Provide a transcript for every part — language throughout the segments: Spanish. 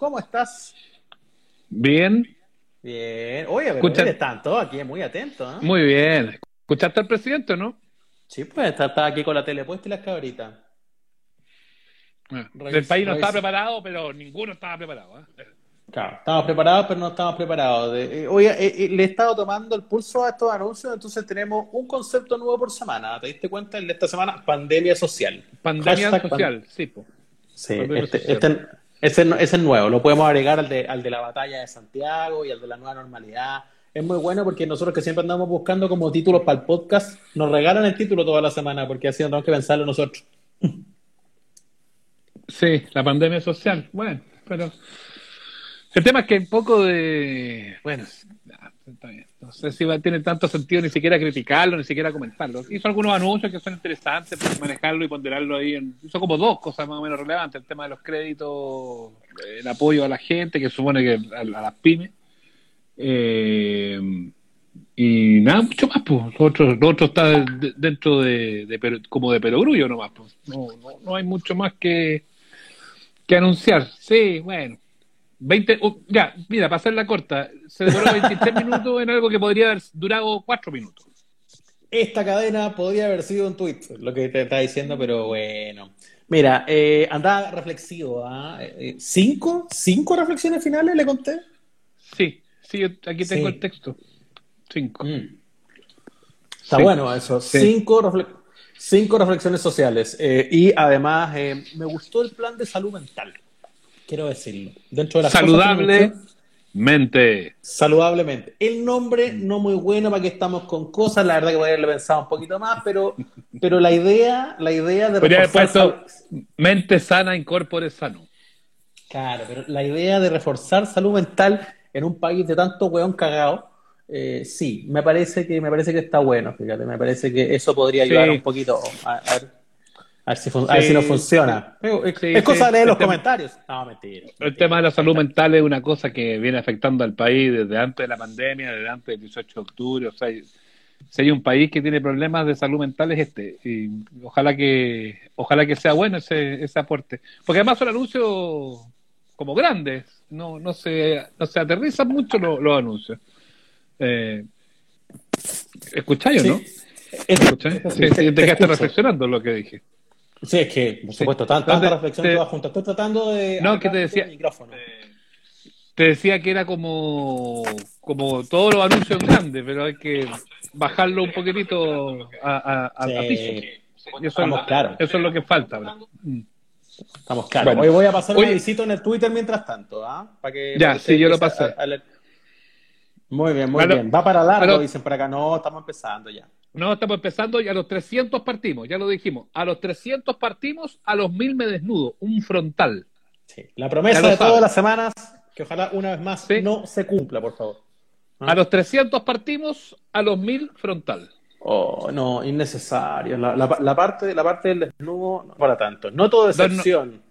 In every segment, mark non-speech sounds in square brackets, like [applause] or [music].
¿cómo estás? Bien. Bien. Oye, pero Escucha... eres tanto aquí, muy atento. ¿eh? Muy bien. ¿Escuchaste al presidente, no? Sí, pues está, aquí con la tele puesta y las cabritas. Ah, el país no estaba preparado, pero ninguno estaba preparado. ¿eh? Claro, estamos preparados, pero no estamos preparados. Eh, oye, eh, eh, le he estado tomando el pulso a estos anuncios, entonces tenemos un concepto nuevo por semana. ¿Te diste cuenta? El de esta semana, pandemia social. Pandemia social, sí. Po. Sí, este, este, ese, es nuevo. Lo podemos agregar al de, al de la batalla de Santiago y al de la nueva normalidad. Es muy bueno porque nosotros que siempre andamos buscando como títulos para el podcast, nos regalan el título toda la semana porque así no tenemos que pensarlo nosotros. Sí, la pandemia social. Bueno, pero el tema es que un poco de. Bueno, no sé si va a tener tanto sentido ni siquiera criticarlo, ni siquiera comentarlo. Hizo algunos anuncios que son interesantes, para manejarlo y ponderarlo ahí. En, hizo como dos cosas más o menos relevantes: el tema de los créditos, el apoyo a la gente, que supone que a, las pymes. Eh, y nada, mucho más, pues. Lo otro, lo otro está dentro de, de, como de perogrullo nomás, pues. No, no, no hay mucho más que, que anunciar. Sí, bueno 20, ya, mira, para hacer la corta, se demoró [laughs] 23 minutos en algo que podría haber durado 4 minutos. Esta cadena podría haber sido un tweet, lo que te está diciendo, pero bueno. Mira, eh, andaba reflexivo. ¿ah? Eh, ¿Cinco? ¿Cinco reflexiones finales le conté? Sí, sí, aquí tengo el texto. Cinco. Mm. Está bueno eso. Cinco, cinco reflexiones sociales. Eh, y además, eh, me gustó el plan de salud mental quiero decirlo. Dentro de la Saludablemente. Saludablemente. El nombre no muy bueno para que estamos con cosas, la verdad que podría haberle pensado un poquito más, pero, pero la idea, la idea de Podría reforzar mente sana, incorpore sano. Claro, pero la idea de reforzar salud mental en un país de tanto weón cagado, eh, sí, me parece que me parece que está bueno, fíjate, me parece que eso podría ayudar un poquito a, ver a ver si, si no funciona. es cosa de leer los comentarios. No, mentira, El tema de la salud mental es una cosa que viene afectando al país desde antes de la pandemia, desde antes del 18 de octubre. O sea, si hay un país que tiene problemas de salud mental es este. Y ojalá que ojalá que sea bueno ese, ese aporte. Porque además son anuncios como grandes. No, no, se, no se aterrizan mucho los, anuncios. Eh, ¿Escucháis o no? ¿Escucháis? te quedaste reflexionando lo que dije. Sí, es que, por supuesto, tanta, reflexión que va junto. Estoy tratando de. No, que te decía. Micrófono. Te decía que era como, como todos los anuncios grandes, pero hay que bajarlo un poquitito a, a, sí. piso. Eso, Estamos claros. Eso es lo que falta. Mm. Estamos claros. Hoy voy a pasar un visito en el Twitter mientras tanto. ¿ah? Para que, ya, sí, yo lo pasé. Muy bien, muy bien. Va para largo, dicen por acá. No, estamos empezando ya. No, estamos empezando y a los 300 partimos, ya lo dijimos. A los 300 partimos, a los 1000 me desnudo, un frontal. Sí. La promesa de todas las semanas, que ojalá una vez más no se cumpla, por favor. A los 300 partimos, a los 1000 frontal. Oh, no, innecesario. La, la, parte, la parte del desnudo no para tanto. No todo excepción. No,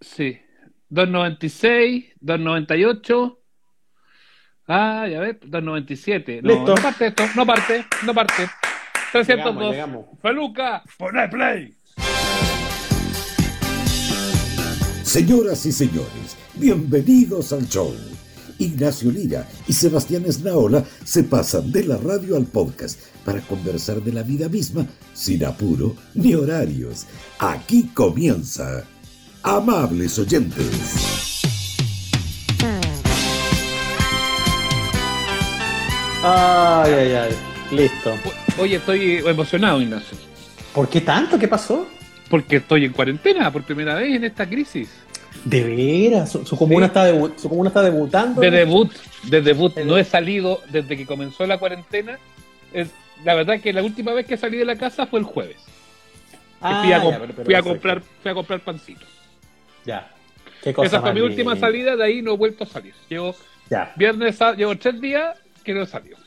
sí. 296, 298. Ah, ya ves, 297. No, no parte esto, no parte, no parte. 302. Peluca, poné play. Señoras y señores, bienvenidos al show. Ignacio Lira y Sebastián Esnaola se pasan de la radio al podcast para conversar de la vida misma sin apuro ni horarios. Aquí comienza. Amables oyentes. Ay, ay, ay. Listo. Oye, estoy emocionado, Ignacio. ¿Por qué tanto? ¿Qué pasó? Porque estoy en cuarentena por primera vez en esta crisis. ¿De veras? ¿Su, comuna, está, su comuna está debutando? De debut, de debut. No he salido desde que comenzó la cuarentena. la verdad que la última vez que salí de la casa fue el jueves. Ah, fui, a, comprar, fui a comprar pancito. Ya. Esa fue mi última salida, de ahí no he vuelto a salir. Llevo, ya. viernes, llevo tres días que no he salido.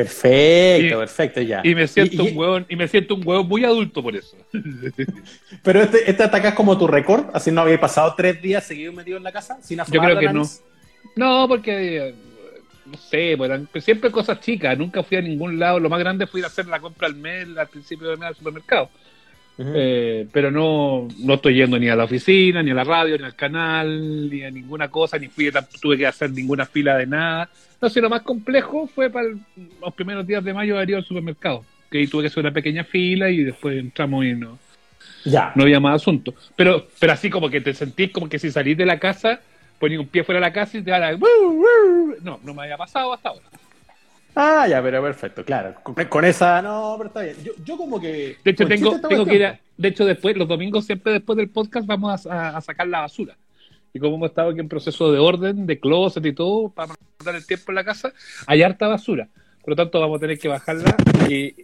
Perfecto, perfecto, ya. Y me siento un huevo, y me siento un huevo muy adulto por eso. [laughs] Pero este, este ataque es como tu récord, así no había pasado tres días seguidos metido en la casa sin Yo creo que no. No, porque no sé, pues, siempre cosas chicas, nunca fui a ningún lado. Lo más grande fue ir a hacer la compra al mes al principio de mes al supermercado. Eh, pero no, no estoy yendo ni a la oficina, ni a la radio, ni al canal, ni a ninguna cosa, ni fui, tuve que hacer ninguna fila de nada. No sé, lo más complejo fue para los primeros días de mayo haber ido al supermercado, que ahí tuve que hacer una pequeña fila y después entramos y no, ya. no había más asunto. Pero, pero así como que te sentís como que si salís de la casa, ponís un pie fuera de la casa y te da la... No, no me había pasado hasta ahora. Ah, ya, pero perfecto, claro. Con, esa, no, pero está bien. Yo, yo como que. De hecho, tengo, tengo que ir a, De hecho, después, los domingos, siempre después del podcast, vamos a, sacar la basura. Y como hemos estado aquí en proceso de orden, de closet y todo, para dar el tiempo en la casa, hay harta basura. Por lo tanto, vamos a tener que bajarla y,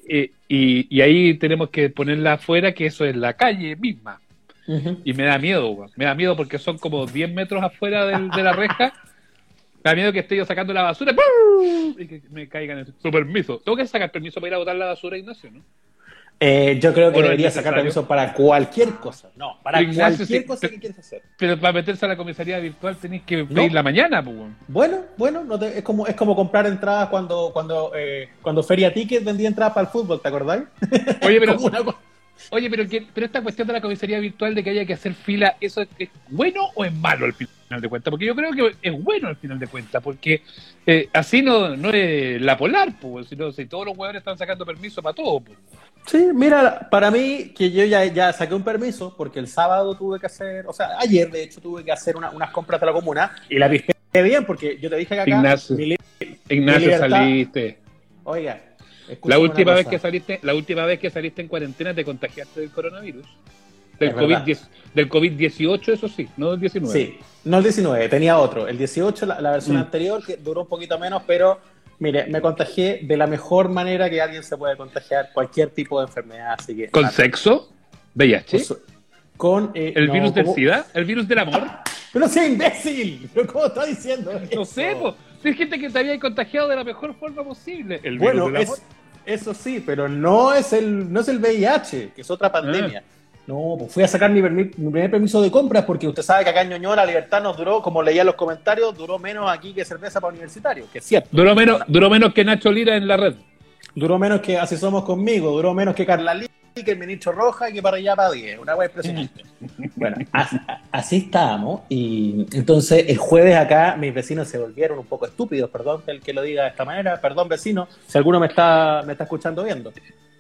y, y, ahí tenemos que ponerla afuera, que eso es la calle misma. Y me da miedo, me da miedo porque son como 10 metros afuera de la reja da miedo que esté yo sacando la basura y que me caigan en su permiso. Tengo que sacar permiso para ir a botar la basura, Ignacio, ¿no? Eh, yo creo que debería sacar permiso para cualquier cosa. No, para cualquier cosa que quieras hacer. Pero para meterse a la comisaría virtual tenéis que pedir la mañana, pues. Bueno, bueno, no es como es como comprar entradas cuando cuando eh, cuando Feria Ticket vendía entradas para el fútbol, ¿te acordáis? Oye, [laughs] pero Oye, pero, pero esta cuestión de la comisaría virtual de que haya que hacer fila, ¿eso es, bueno o es malo al final de cuentas? Porque yo creo que es bueno al final de cuentas, porque eh, así no, no es la polar, pues, sino si todos los jugadores están sacando permiso para todo. Pues. Sí, mira, para mí, que yo ya, ya saqué un permiso, porque el sábado tuve que hacer, o sea, ayer de hecho tuve que hacer unas compras de la comuna y la viste bien, porque yo te dije que acá. Ignacio, Ignacio saliste. Oiga, la última vez que saliste, la última vez que saliste en cuarentena te contagiaste del coronavirus. Del COVID, del COVID-18, eso sí, no del 19. Sí, no el 19, tenía otro. El 18, la, versión mm. anterior, que duró un poquito menos, pero mire, me contagié de la mejor manera que alguien se puede contagiar cualquier tipo de enfermedad. Así que, ¿Con sexo? ¿VIH? Con, eh, ¿El virus del SIDA? ¿El virus del amor? Pero sea imbécil, ¿cómo está diciendo? No sé, pues. Hay gente que te había contagiado de la mejor forma posible. El bueno, eso sí, pero no es el, no es el VIH, que es otra pandemia. Ah. No, pues fui a sacar mi, primer permiso de compras porque usted sabe que acá en Ñoñoa la libertad nos duró, como leía en los comentarios, duró menos aquí que cerveza para universitario, que es cierto. Duró menos, duró menos que Nacho Lira en la red. Duró menos que Así Somos Conmigo, duró menos que Carla Lira que el ministro Roja y que para allá para 10. Una web impresionante. [laughs] bueno, así, estábamos. Y entonces el jueves acá mis vecinos se volvieron un poco estúpidos, perdón el que lo diga de esta manera, perdón vecino, si alguno me está, me está escuchando viendo.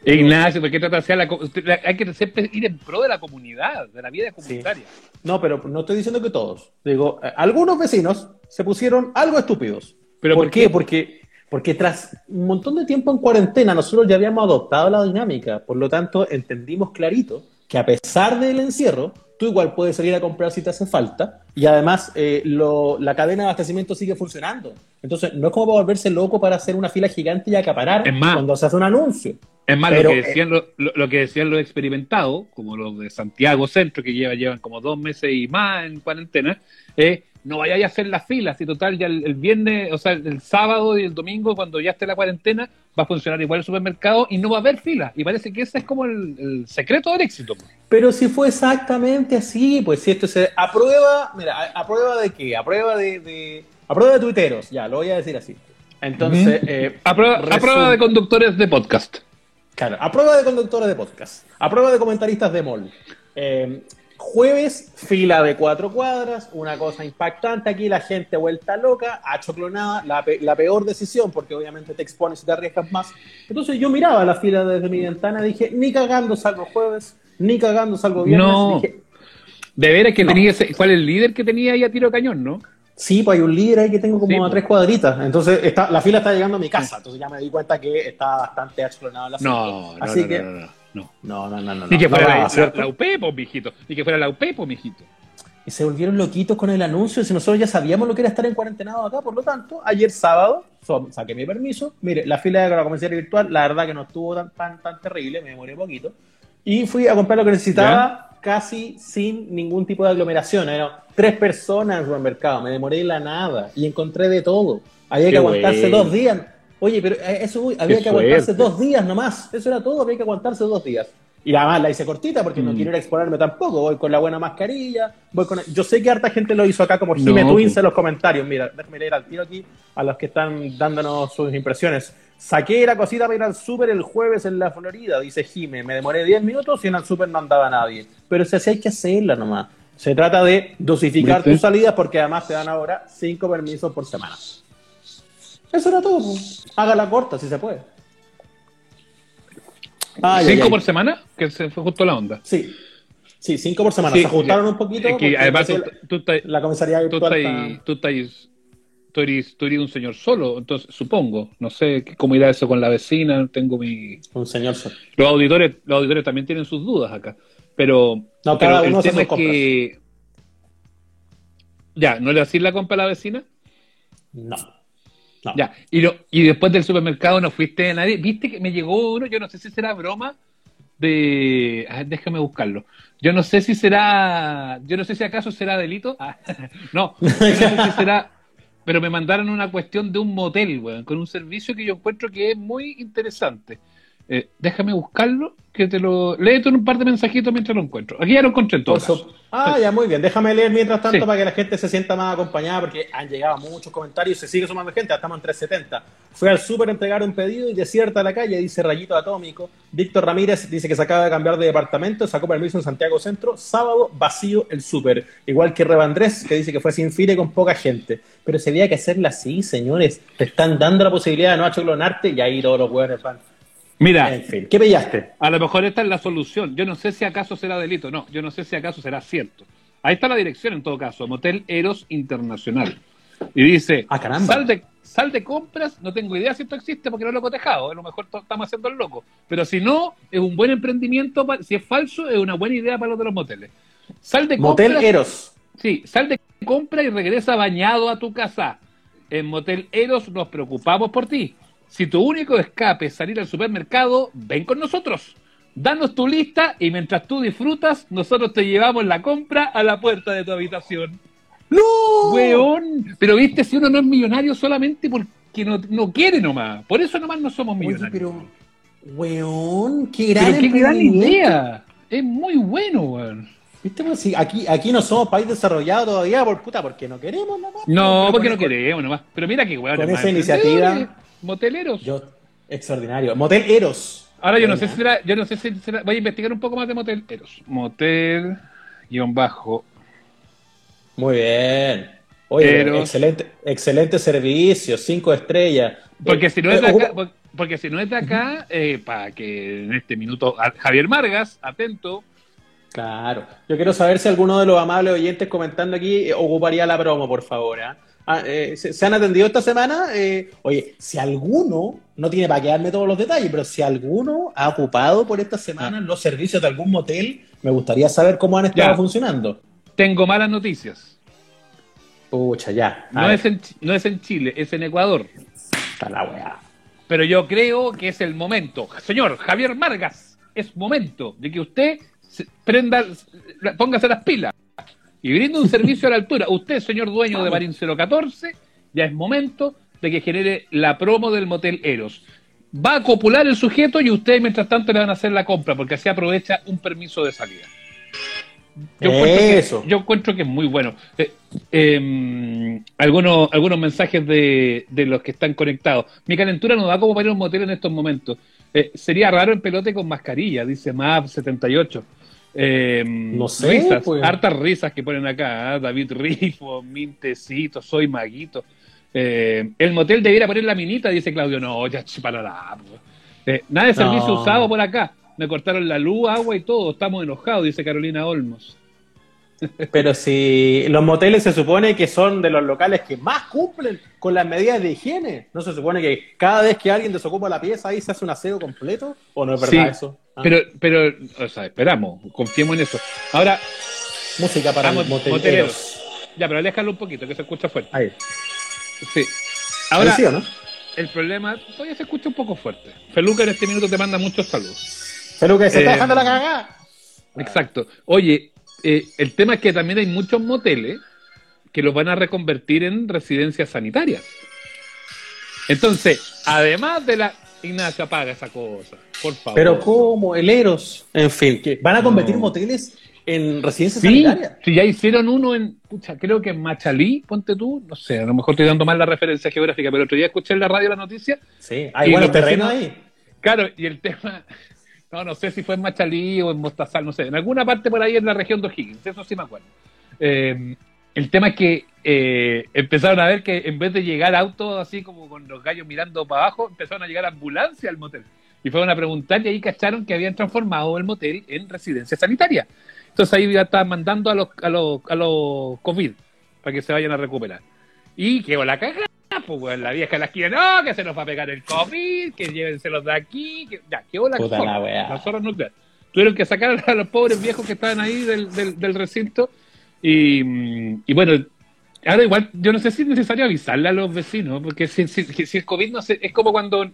Ignacio, ¿por qué trata de la, hay que siempre ir en pro de la comunidad, de la vida comunitaria? No, pero no estoy diciendo que todos. Digo, eh, algunos vecinos se pusieron algo estúpidos. ¿Pero ¿Por, qué? Porque porque tras un montón de tiempo en cuarentena, nosotros ya habíamos adoptado la dinámica, por lo tanto entendimos clarito que a pesar del encierro, tú igual puedes salir a comprar si te hace falta y además eh, la cadena de abastecimiento sigue funcionando. Entonces, no es como para volverse loco para hacer una fila gigante y acaparar cuando se hace un anuncio. Es más, lo, que decían, lo, que decían los experimentados, como los de Santiago Centro, que lleva, llevan como dos meses y más en cuarentena, es no vayáis a hacer las filas, y total, ya el, viernes, o sea, el, sábado y el domingo, cuando ya esté la cuarentena, va a funcionar igual el supermercado y no va a haber filas. Y parece que ese es como el, secreto del éxito. Pero si fue exactamente así, pues si esto se aprueba, mira, a, prueba de qué, a prueba de, a prueba de tuiteros, ya, lo voy a decir así. Entonces, eh, a, prueba, de conductores de podcast. Claro, a prueba de conductores de podcast, a prueba de comentaristas de mall. Eh, Jueves, fila de cuatro cuadras, una cosa impactante aquí, la gente vuelta loca, achoclonada, la, la peor decisión, porque obviamente te expones y te arriesgas más. Entonces yo miraba la fila desde mi ventana y dije, ni cagando salgo jueves, ni cagando salgo viernes. No. de veras que tenía ese, ¿cuál es el líder que tenía ahí a tiro cañón, no? Sí, pues hay un líder ahí que tengo como a tres cuadritas. Entonces está, la fila está llegando a mi casa. Entonces ya me di cuenta que está bastante achoclonada la fila. No, Así que, no, no, no, no, no, no. Ni que fuera la, la, UP, pues, mijito. Ni que fuera la UP, pues, mijito. Y se volvieron loquitos con el anuncio. Si nosotros ya sabíamos lo que era estar en cuarentenado acá, por lo tanto, ayer sábado saqué mi permiso. Mire, la fila de la comercial virtual, la verdad que no estuvo tan, tan, tan terrible, me demoré poquito. Y fui a comprar lo que necesitaba casi sin ningún tipo de aglomeración. Eran tres personas en el mercado, me demoré la nada y encontré de todo. Había que aguantarse dos días Oye, pero eh, eso había que aguantarse dos días nomás. Eso era todo, había que aguantarse dos días. Y además la hice cortita porque no mm. quiero ir a exponerme tampoco. Voy con la buena mascarilla. Voy con... Yo sé que harta gente lo hizo acá, como Jimé Twins en los comentarios. Mira, déjame leer al tiro aquí a los que están dándonos sus impresiones. Saqué la cosita para ir al súper el jueves en la Florida, dice Jime. Me demoré 10 minutos y en el súper no andaba nadie. Pero si así hay que hacerla nomás. Se trata de dosificar ¿Viste? tus salidas porque además te dan ahora 5 permisos por semana. Eso era todo. Hágala corta si se puede. Ay, ¿Cinco ay, ay. por semana? Que se fue justo la onda. Sí. Sí, 5 por semana. Sí, se ajustaron un poquito. Es que además tú, tú la comisaría tú virtual está- tú estás- tú eres, tú eres un señor solo, entonces supongo. No sé cómo irá eso con la vecina. Tengo mi. un señor solo. Los auditores, los auditores también tienen sus dudas acá. Pero, No, pero el tema es que. Ya, ¿no le hacís la compra a la vecina? No. No. Ya, y, lo- y después del supermercado no fuiste a nadie. ¿Viste que me llegó uno? Yo no sé si será broma de... déjame buscarlo. Yo no sé si será... Yo no sé si acaso será delito. Ah, [laughs] no, yo no sé si [laughs] será... Pero me mandaron una cuestión de un motel, weón, con un servicio que yo encuentro que es muy interesante. Eh, déjame buscarlo, que te lo... Léete un par de mensajitos mientras lo encuentro. Aquí ya lo encontré en todo caso. Ah, ya muy bien. Déjame leer mientras tanto Sí. para que la gente se sienta más acompañada porque han llegado muchos comentarios y se sigue sumando gente. Estamos en 370. Fue al súper a entregar un pedido y desierta la calle, dice Rayito Atómico. Víctor Ramírez dice que se acaba de cambiar de departamento, sacó permiso en Santiago Centro. Sábado vacío el súper. Igual que Revandrés, que dice que fue sin file con poca gente. Pero se había que hacerla así, señores. Te están dando la posibilidad de no achoclonarte y ahí todos los hueones van. Mira, En fin, ¿qué pillaste? A lo mejor esta es la solución. Yo no sé si acaso será delito, no. Yo no sé si acaso será cierto. Ahí está la dirección en todo caso, Motel Eros Internacional. Y dice, Ah, caramba. sal de, sal de compras, no tengo idea si esto existe porque no lo he cotejado, a lo mejor estamos haciendo el loco. Pero si no, es un buen emprendimiento, si es falso, es una buena idea para los de los moteles. Sal de Motel compras, Eros. Sí, sal de compra y regresa bañado a tu casa. En Motel Eros nos preocupamos por ti. Si tu único escape es salir al supermercado, ven con nosotros. Danos tu lista y mientras tú disfrutas, nosotros te llevamos la compra a la puerta de tu habitación. ¡No! ¡Weón! Pero viste, si uno no es millonario solamente porque no, no quiere nomás. Por eso nomás no somos Oye, millonarios. pero, weón, qué gran, Pero qué gran idea. Es muy bueno, weón. ¿Viste? Pues, si aquí, aquí no somos país desarrollado todavía, por puta, porque no queremos nomás. No, porque no queremos nomás. Pero mira qué weón. con esa iniciativa- Moteleros. Yo, extraordinario. Motel Eros. Ahora yo no sé si será, yo no sé si será, voy a investigar un poco más de Motel Eros. Motel guion bajo. Muy bien. Oye, Eros. excelente, excelente servicio, cinco estrellas. Porque Eh, si no es de eh, acá, porque si no es de acá, eh, para que en este minuto Javier Margas, atento, Claro. Yo quiero saber si alguno de los amables oyentes comentando aquí eh, ocuparía la promo, por favor. ¿ah? Ah, eh, ¿se, se han atendido esta semana? Eh, oye, si alguno, no tiene para quedarme todos los detalles, pero si alguno ha ocupado por esta semana los servicios de algún motel, me gustaría saber cómo han estado Ya. funcionando. tengo malas noticias. Pucha, ya. No es, en, Chi- no es en Chile, es en Ecuador. está la weá. Pero yo creo que es el momento. Señor Javier Margas, es momento de que usted prenda, póngase las pilas y brinde un servicio a la altura. Usted, señor dueño de Marín 014, ya es momento de que genere la promo del motel Eros. Va a copular el sujeto y ustedes, mientras tanto, le van a hacer la compra, porque así aprovecha un permiso de salida. Yo encuentro, que, Eso. yo encuentro que es muy bueno. Eh, eh, algunos, algunos mensajes de, de los que están conectados. Mi calentura no da como para ir a un motel en estos momentos. Eh, sería raro en pelote con mascarilla, dice MAP78. Eh, No sé, risas, pues. hartas risas que ponen acá. ¿ah? David Rifo, Mintecito, Soy Maguito. Eh, el motel debiera poner la minita, dice Claudio. No, ya para la. Eh, nada de servicio No. usado por acá. Me cortaron la luz, agua y todo. Estamos enojados, dice Carolina Olmos. Pero si los moteles se supone que son de los locales que más cumplen con las medidas de higiene, ¿no se supone que cada vez que alguien desocupa la pieza ahí se hace un aseo completo? ¿O no es verdad Sí, eso? Ah, Pero, pero, o sea, esperamos, confiemos en eso. Ahora, música para vamos, moteleros. moteleros. ya, pero aléjalo un poquito, que se escucha fuerte. Ahí. Sí. Ahora, el problema, todavía se escucha un poco fuerte. Feluca en este minuto te manda muchos saludos. Que se está Eh, dejando la cagada. Exacto. Oye, eh, el tema es que también hay muchos moteles que los van a reconvertir en residencias sanitarias. Entonces, además de la... Ignacio, apaga esa cosa, por favor. Pero ¿cómo? El Eros. En fin, que van a convertir No. moteles en residencia Sí, sanitaria. sí, ya hicieron uno en, pucha, creo que en Machalí, ponte tú, no sé, a lo mejor estoy dando mal la referencia geográfica, pero el otro día escuché en la radio la noticia, Sí, hay buenos terrenos ahí. claro, y el tema, no, no sé si fue en Machalí o en Mostazal, no sé, en alguna parte por ahí en la región de O'Higgins, eso sí me acuerdo. Eh, el tema es que eh, empezaron a ver que en vez de llegar autos así como con los gallos mirando para abajo, empezaron a llegar ambulancias al motel. Y fueron a preguntar y ahí cacharon que habían transformado el motel en residencia sanitaria. Entonces ahí ya estaban mandando a los, a los, a los COVID para que se vayan a recuperar. Y quedó la cagada, pues weón, la vieja la esquina, no, que se nos va a pegar el COVID, que llévenselos de aquí, que ya, quedó la Puta la weá. la zorra nuclear. Tuvieron que sacar a los pobres viejos que estaban ahí del, del, del recinto y, y bueno, ahora igual yo no sé si es necesario avisarle a los vecinos, porque si, si, si el COVID no sé, es como cuando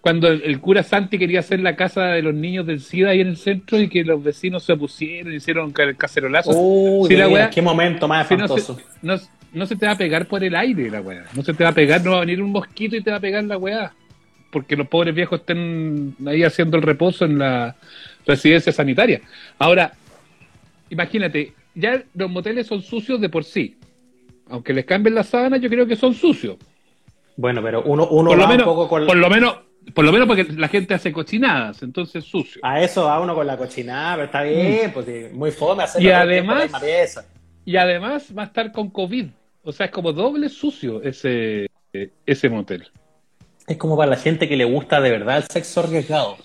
cuando el, el cura Santi quería hacer la casa de los niños del SIDA ahí en el centro y que los vecinos se opusieron, hicieron ca- cacerolazos. Uy, Sí, la veras, qué momento más Si no, se, espantoso. no, no se te va a pegar por el aire la weá. No se te va a pegar, no va a venir un mosquito y te va a pegar la weá. Porque los pobres viejos estén ahí haciendo el reposo en la residencia sanitaria. Ahora, imagínate, ya los moteles son sucios de por sí. Aunque les cambien las sábanas, yo creo que son sucios. Bueno, pero uno, uno Por va lo, menos, un poco con... por lo menos, por lo menos porque la gente hace cochinadas, entonces sucio. A eso va uno con la cochinada, pero está bien, pues sí, muy fome hacerlo Mm. Y además-. Y además va a estar con COVID. O sea, es como doble sucio ese, ese motel. Es como para la gente que le gusta de verdad el sexo arriesgado.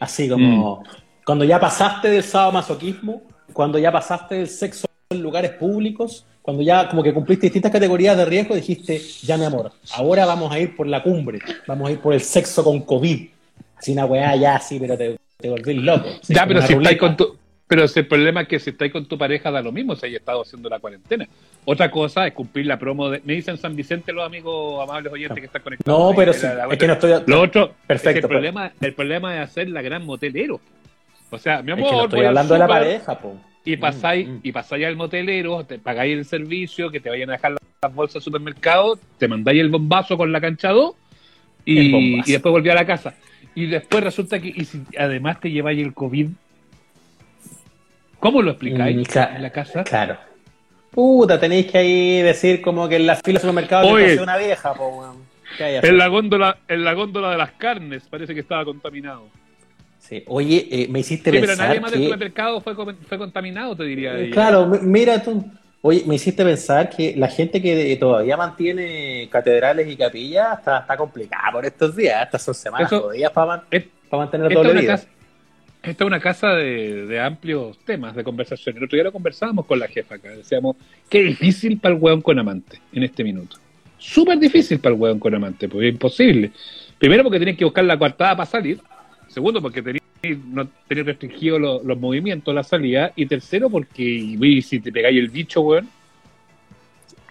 Así como Mm. cuando ya pasaste del sadomasoquismo, cuando ya pasaste del sexo en lugares públicos, cuando ya como que cumpliste distintas categorías de riesgo, dijiste, ya mi amor, ahora vamos a ir por la cumbre, vamos a ir por el sexo con COVID. Así una weá ya así, pero te, te loco. Ya, pero si estáis con tu. Pero si el problema es que si estáis con tu pareja da lo mismo si hayas estado haciendo la cuarentena. Otra cosa es cumplir la promo de. Me dicen San Vicente los amigos amables oyentes que están conectados. No, pero que sí, la- la es que no estoy... Lo otro, Perfecto, es el, pero- problema, el problema es hacer la gran motelero. O sea, mi Es amor, que no estoy hablando de la pareja, po. Y pasáis, Mm, mm. y pasáis al motelero, te pagáis el servicio, que te vayan a dejar las bolsas al supermercado, te mandáis el bombazo con la cancha 2 El y, y después volví a la casa. Y después resulta que, y si además te lleváis el COVID, ¿cómo lo explicáis Mm, en la casa? Claro. Puta, tenéis que ahí decir como que en la fila del supermercado Oye. te una vieja, po, weón. ¿Qué hay que En la góndola, en la góndola de las carnes parece que estaba contaminado. Sí. Oye, eh, me hiciste Sí, pero pensar nadie más del que... supermercado fue, fue contaminado, te diría. Eh. Claro, mi- mira tú. Oye, me hiciste pensar que la gente que todavía mantiene catedrales y capillas está, está complicada por estos días. Estas son semanas jodidas para, man- Es- para mantener todo el casa, esta es una casa de, de amplios temas de conversación. El otro día lo conversábamos con la jefa acá. Decíamos, qué difícil para el hueón con amante en este minuto. Súper difícil para el hueón con amante, porque es imposible. Primero porque tenés que buscar la coartada para salir. Segundo porque tenés, no tenés restringido lo- los movimientos, la salida. Y tercero porque si te pegáis el bicho, hueón.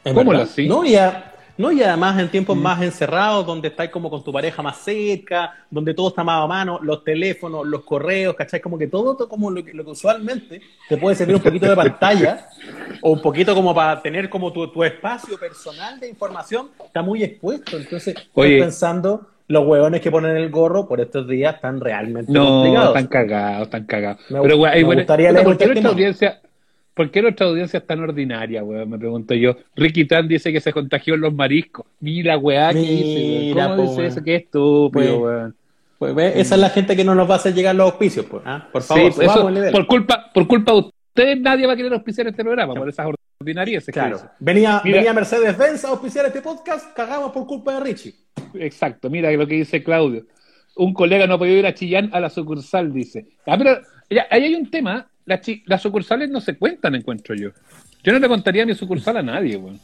¿Cómo verdad. lo así? No, y, a- no, y además en tiempos Mm. más encerrados, donde estáis como con tu pareja más cerca, donde todo está más a mano, los teléfonos, los correos, ¿cachai? Como que todo, todo como lo que, lo que usualmente te puede servir un poquito de pantalla o un poquito como para tener como tu, tu espacio personal de información, está muy expuesto. Entonces, Oye. estoy pensando, los hueones que ponen el gorro por estos días están realmente No, complicados. están cagados, están cagados. Me- Pero, güey, me bueno, gustaría leer ¿por un qué nuestra testimonio. audiencia, ¿por qué nuestra audiencia es tan ordinaria, weón? Me pregunto yo. Ricky Tan dice que se contagió en los mariscos. Mira, weá, ¿qué dice, weón? ¿Cómo po, dice weón. eso? Qué estúpido, Pues, weón. Pues, ve, esa es la gente que no nos va a hacer llegar los auspicios, pues. ¿ah? Por favor, Sí, pues, eso, por culpa, por culpa de ustedes nadie va a querer auspiciar este programa, por esas ordinarias. Claro. Venía, Mira. venía Mercedes-Benz a auspiciar este podcast, cagamos por culpa de Richie. Exacto, mira lo que dice Claudio. Un colega no ha podido ir a Chillán a la sucursal, dice. Ah, pero ya, ahí hay un tema. Las, sucursales no se cuentan, encuentro yo. Yo no le contaría mi sucursal a nadie, weón.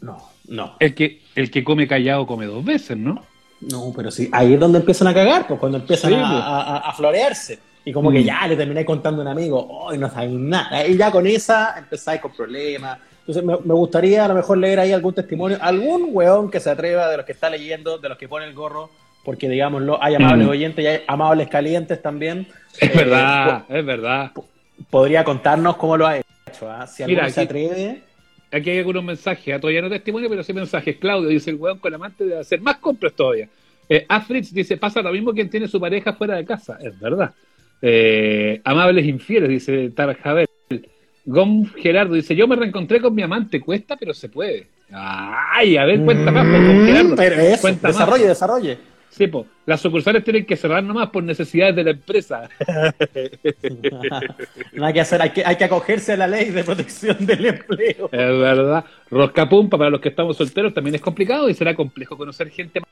No, no. El que, el que come callado come dos veces, ¿no? No, pero sí, ahí es donde empiezan a cagar, pues cuando empiezan Sí, a, pues. a- florearse. Y como que Mm. ya le termináis contando a un amigo, hoy no sabéis nada. Y ya con esa empezáis con problemas. Entonces me, me gustaría a lo mejor leer ahí algún testimonio, algún weón que se atreva de los que está leyendo, de los que pone el gorro, porque digámoslo, hay amables Mm. oyentes y hay amables calientes también. Es Eh, verdad, es verdad. Podría contarnos cómo lo ha hecho. ¿ah? Si alguno se atreve. Aquí hay algunos mensajes, ah, todavía no testimonio, pero sí mensajes. Claudio dice, el weón con amante debe hacer más compras todavía. Eh, Afritz dice, pasa lo mismo quien tiene su pareja fuera de casa. Es verdad. Eh, amables infieles, dice Tarjabel. Gom Gerardo dice, yo me reencontré con mi amante, cuesta, pero se puede. Ay, a ver, cuenta más, Gom Mm, Gerardo. pero eso, desarrolle, desarrolle. Sí. Las sucursales tienen que cerrar nomás por necesidades de la empresa. [laughs] No hay que hacer, hay que, hay que acogerse a la ley de protección del empleo. Es verdad. Roscapumpa para los que estamos solteros también es complicado y será complejo conocer gente más,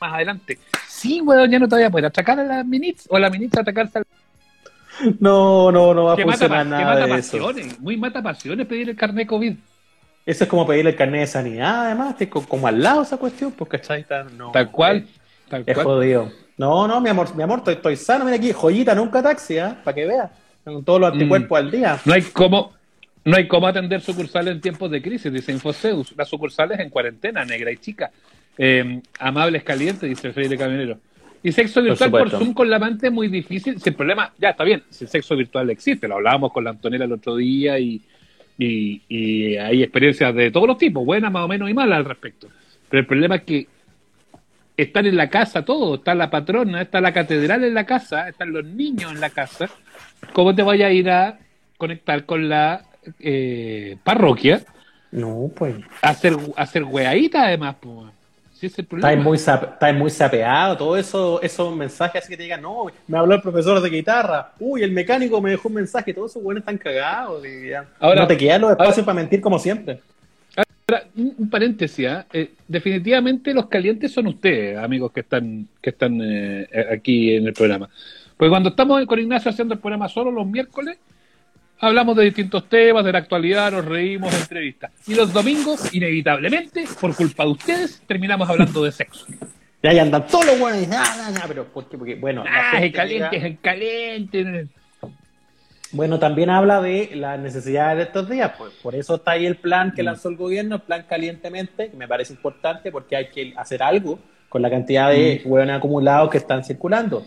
más adelante. Sí, weón, ya no te voy a poder atracar a la minits o la minits atacarse al No, no, no va a mata, funcionar que nada mata de eso. Muy mata pasiones pedir el carnet COVID. Eso es como pedirle el carnet de sanidad, además, que co- como al lado esa cuestión, pues ¿cachai? Está- no, Tal cual. Tal Es cual. jodido. No, no, mi amor, mi amor, estoy, estoy sano, mira aquí, joyita, nunca taxi, ¿ah? Para que veas. Con todos los anticuerpos al día. No hay cómo, no hay cómo atender sucursales en tiempos de crisis, dice Infoseus. Las sucursales en cuarentena, negra y chica. Eh, amables calientes, dice Freire Camionero. Y sexo virtual por. Zoom con la amante es muy difícil. Si el problema, ya está bien, si el sexo virtual existe, lo hablábamos con la Antonella el otro día y, y, y hay experiencias de todos los tipos, buenas más o menos y malas al respecto. Pero el problema es que están en la casa todos, está la patrona, está la catedral en la casa, están los niños en la casa. ¿Cómo te vaya a ir a conectar con la eh, parroquia? No, pues. Hacer, hacer weadita además, pues. Sí, ese es el problema. Estáis muy, estáis muy sapeado, todo eso, esos mensajes así que te digan, no, me habló el profesor de guitarra, uy, el mecánico me dejó un mensaje, todos esos buenos están cagados. y ya. Ahora- no te quedan los espacios ahora- para mentir como siempre. Ahora, un, un paréntesis, ¿ah? Eh, definitivamente los calientes son ustedes, amigos que están, que están eh, aquí en el programa. Porque cuando estamos con Ignacio haciendo el programa solo los miércoles, hablamos de distintos temas, de la actualidad, nos reímos de entrevistas. Y los domingos, inevitablemente, por culpa de ustedes, terminamos hablando de sexo. Y ahí andan todos los buenos, y, ah, ah, pero ¿por qué? Porque, bueno, ¡Ah, es caliente, es caliente! Bueno, también habla de las necesidades de estos días, pues por eso está ahí el plan que lanzó el gobierno, el plan calientemente, que me parece importante porque hay que hacer algo con la cantidad de hueones acumulados que están circulando.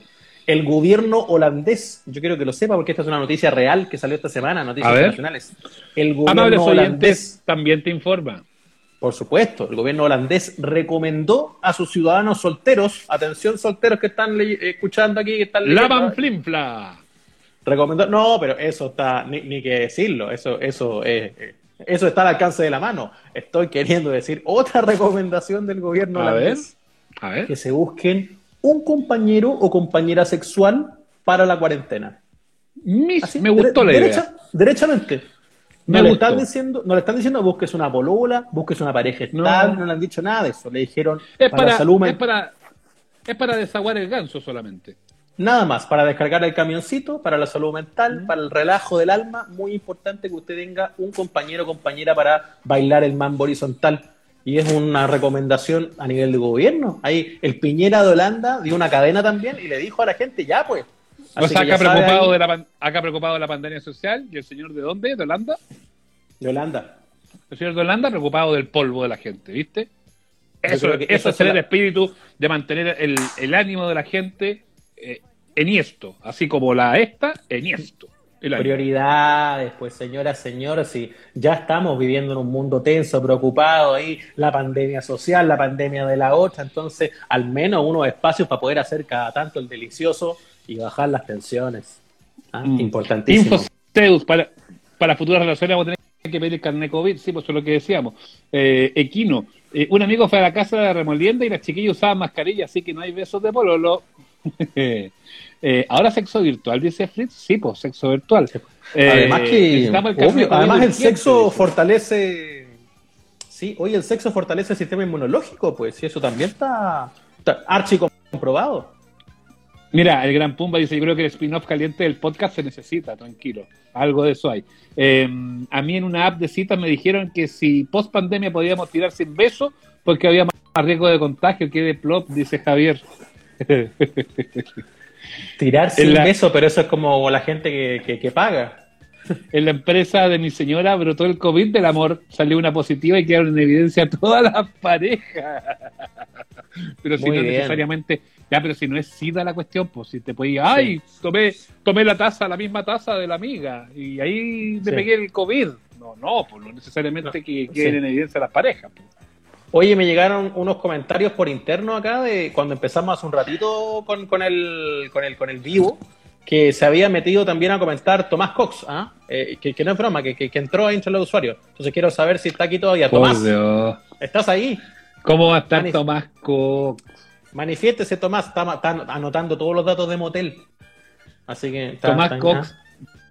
El gobierno holandés, yo quiero que lo sepa porque esta es una noticia real que salió esta semana, noticias A ver. nacionales. El gobierno Amables holandés, también te informa. por supuesto, el gobierno holandés recomendó a sus ciudadanos solteros, atención solteros que están escuchando aquí, que están leyendo, Lavan flimfla. Recomendó, no, pero eso está, ni, ni que decirlo, eso, eso, eh, eh, eso está al alcance de la mano. Estoy queriendo decir otra [laughs] recomendación del gobierno A ver, holandés, a ver. que se busquen un compañero o compañera sexual para la cuarentena. Mis- Así, me gustó dere- la idea. derecha- derechamente. Me No le, gustó. están diciendo, no le están diciendo busques una polola, busques una pareja No. estable, no, le han dicho nada de eso. Le dijeron Es para, para, salud es para, es para desaguar el ganso solamente. Nada más, para descargar el camioncito, para la salud mental, para el relajo del alma, muy importante que usted tenga un compañero o compañera para bailar el mambo horizontal. Y es una recomendación a nivel de gobierno. Ahí el Piñera de Holanda dio una cadena también y le dijo a la gente, ya pues. O sea, ya acá preocupado, de la, acá preocupado de la pandemia social. ¿Y el señor de dónde? ¿De Holanda? de Holanda. El señor de Holanda preocupado del polvo de la gente, ¿viste? Eso, eso esa es el la- espíritu de mantener el, el ánimo de la gente eh, enhiesto, así como la esta, enhiesto. El. Prioridades, pues señoras, señores, si ya estamos viviendo en un mundo tenso, preocupado ahí, la pandemia social, la pandemia de la otra, entonces al menos unos espacios para poder hacer cada tanto el delicioso y bajar las tensiones. Ah, Mm. Importantísimo. Infoseus, para, para futuras relaciones vamos a tener que pedir el carnet COVID, sí, pues eso es lo que decíamos. Eh, Equino, eh, un amigo fue a la casa de la remolienda y las chiquillas usaban mascarilla, así que no hay besos de pololo. [laughs] [laughs] Eh, ahora sexo virtual, dice Fritz, sí, pues sexo virtual. Eh, además que, necesitamos el obvio, además el sexo dice. fortalece, sí, oye, el sexo fortalece el sistema inmunológico, pues, y eso también está, está archi comprobado. Mira, el Gran Pumba dice, yo creo que el spin-off caliente del podcast se necesita, tranquilo. Algo de eso hay. Eh, a mí en una app de citas me dijeron que si post pandemia podíamos tirar sin beso porque había más riesgo de contagio que de plop, dice Javier. [laughs] Tirar sin En la- beso, pero eso es como la gente que, que, que paga. [laughs] En la empresa de mi señora brotó el COVID del amor, salió una positiva y quedaron en evidencia [laughs] todas las parejas. [laughs] Pero si Muy no bien. necesariamente, ya, pero si no es SIDA la cuestión, pues si te puede ir, ay, tomé, tomé la taza, la misma taza de la amiga, y ahí me Sí. pegué el COVID. No, no, pues no necesariamente que queden Sí. en evidencia las parejas. pues. Oye, me llegaron unos comentarios por interno acá de cuando empezamos hace un ratito con, con el, con, el, con el vivo, que se había metido también a comentar Tomás Cox, ¿ah? Eh, que, que, no es broma, que, que, que entró a hincha los usuarios. Entonces quiero saber si está aquí todavía. Tomás, ¿estás ahí? ¿Cómo va a estar Tomás Cox? Manifiéstese, Tomás, está, está, anotando todos los datos de motel. Así que está, Tomás Cox.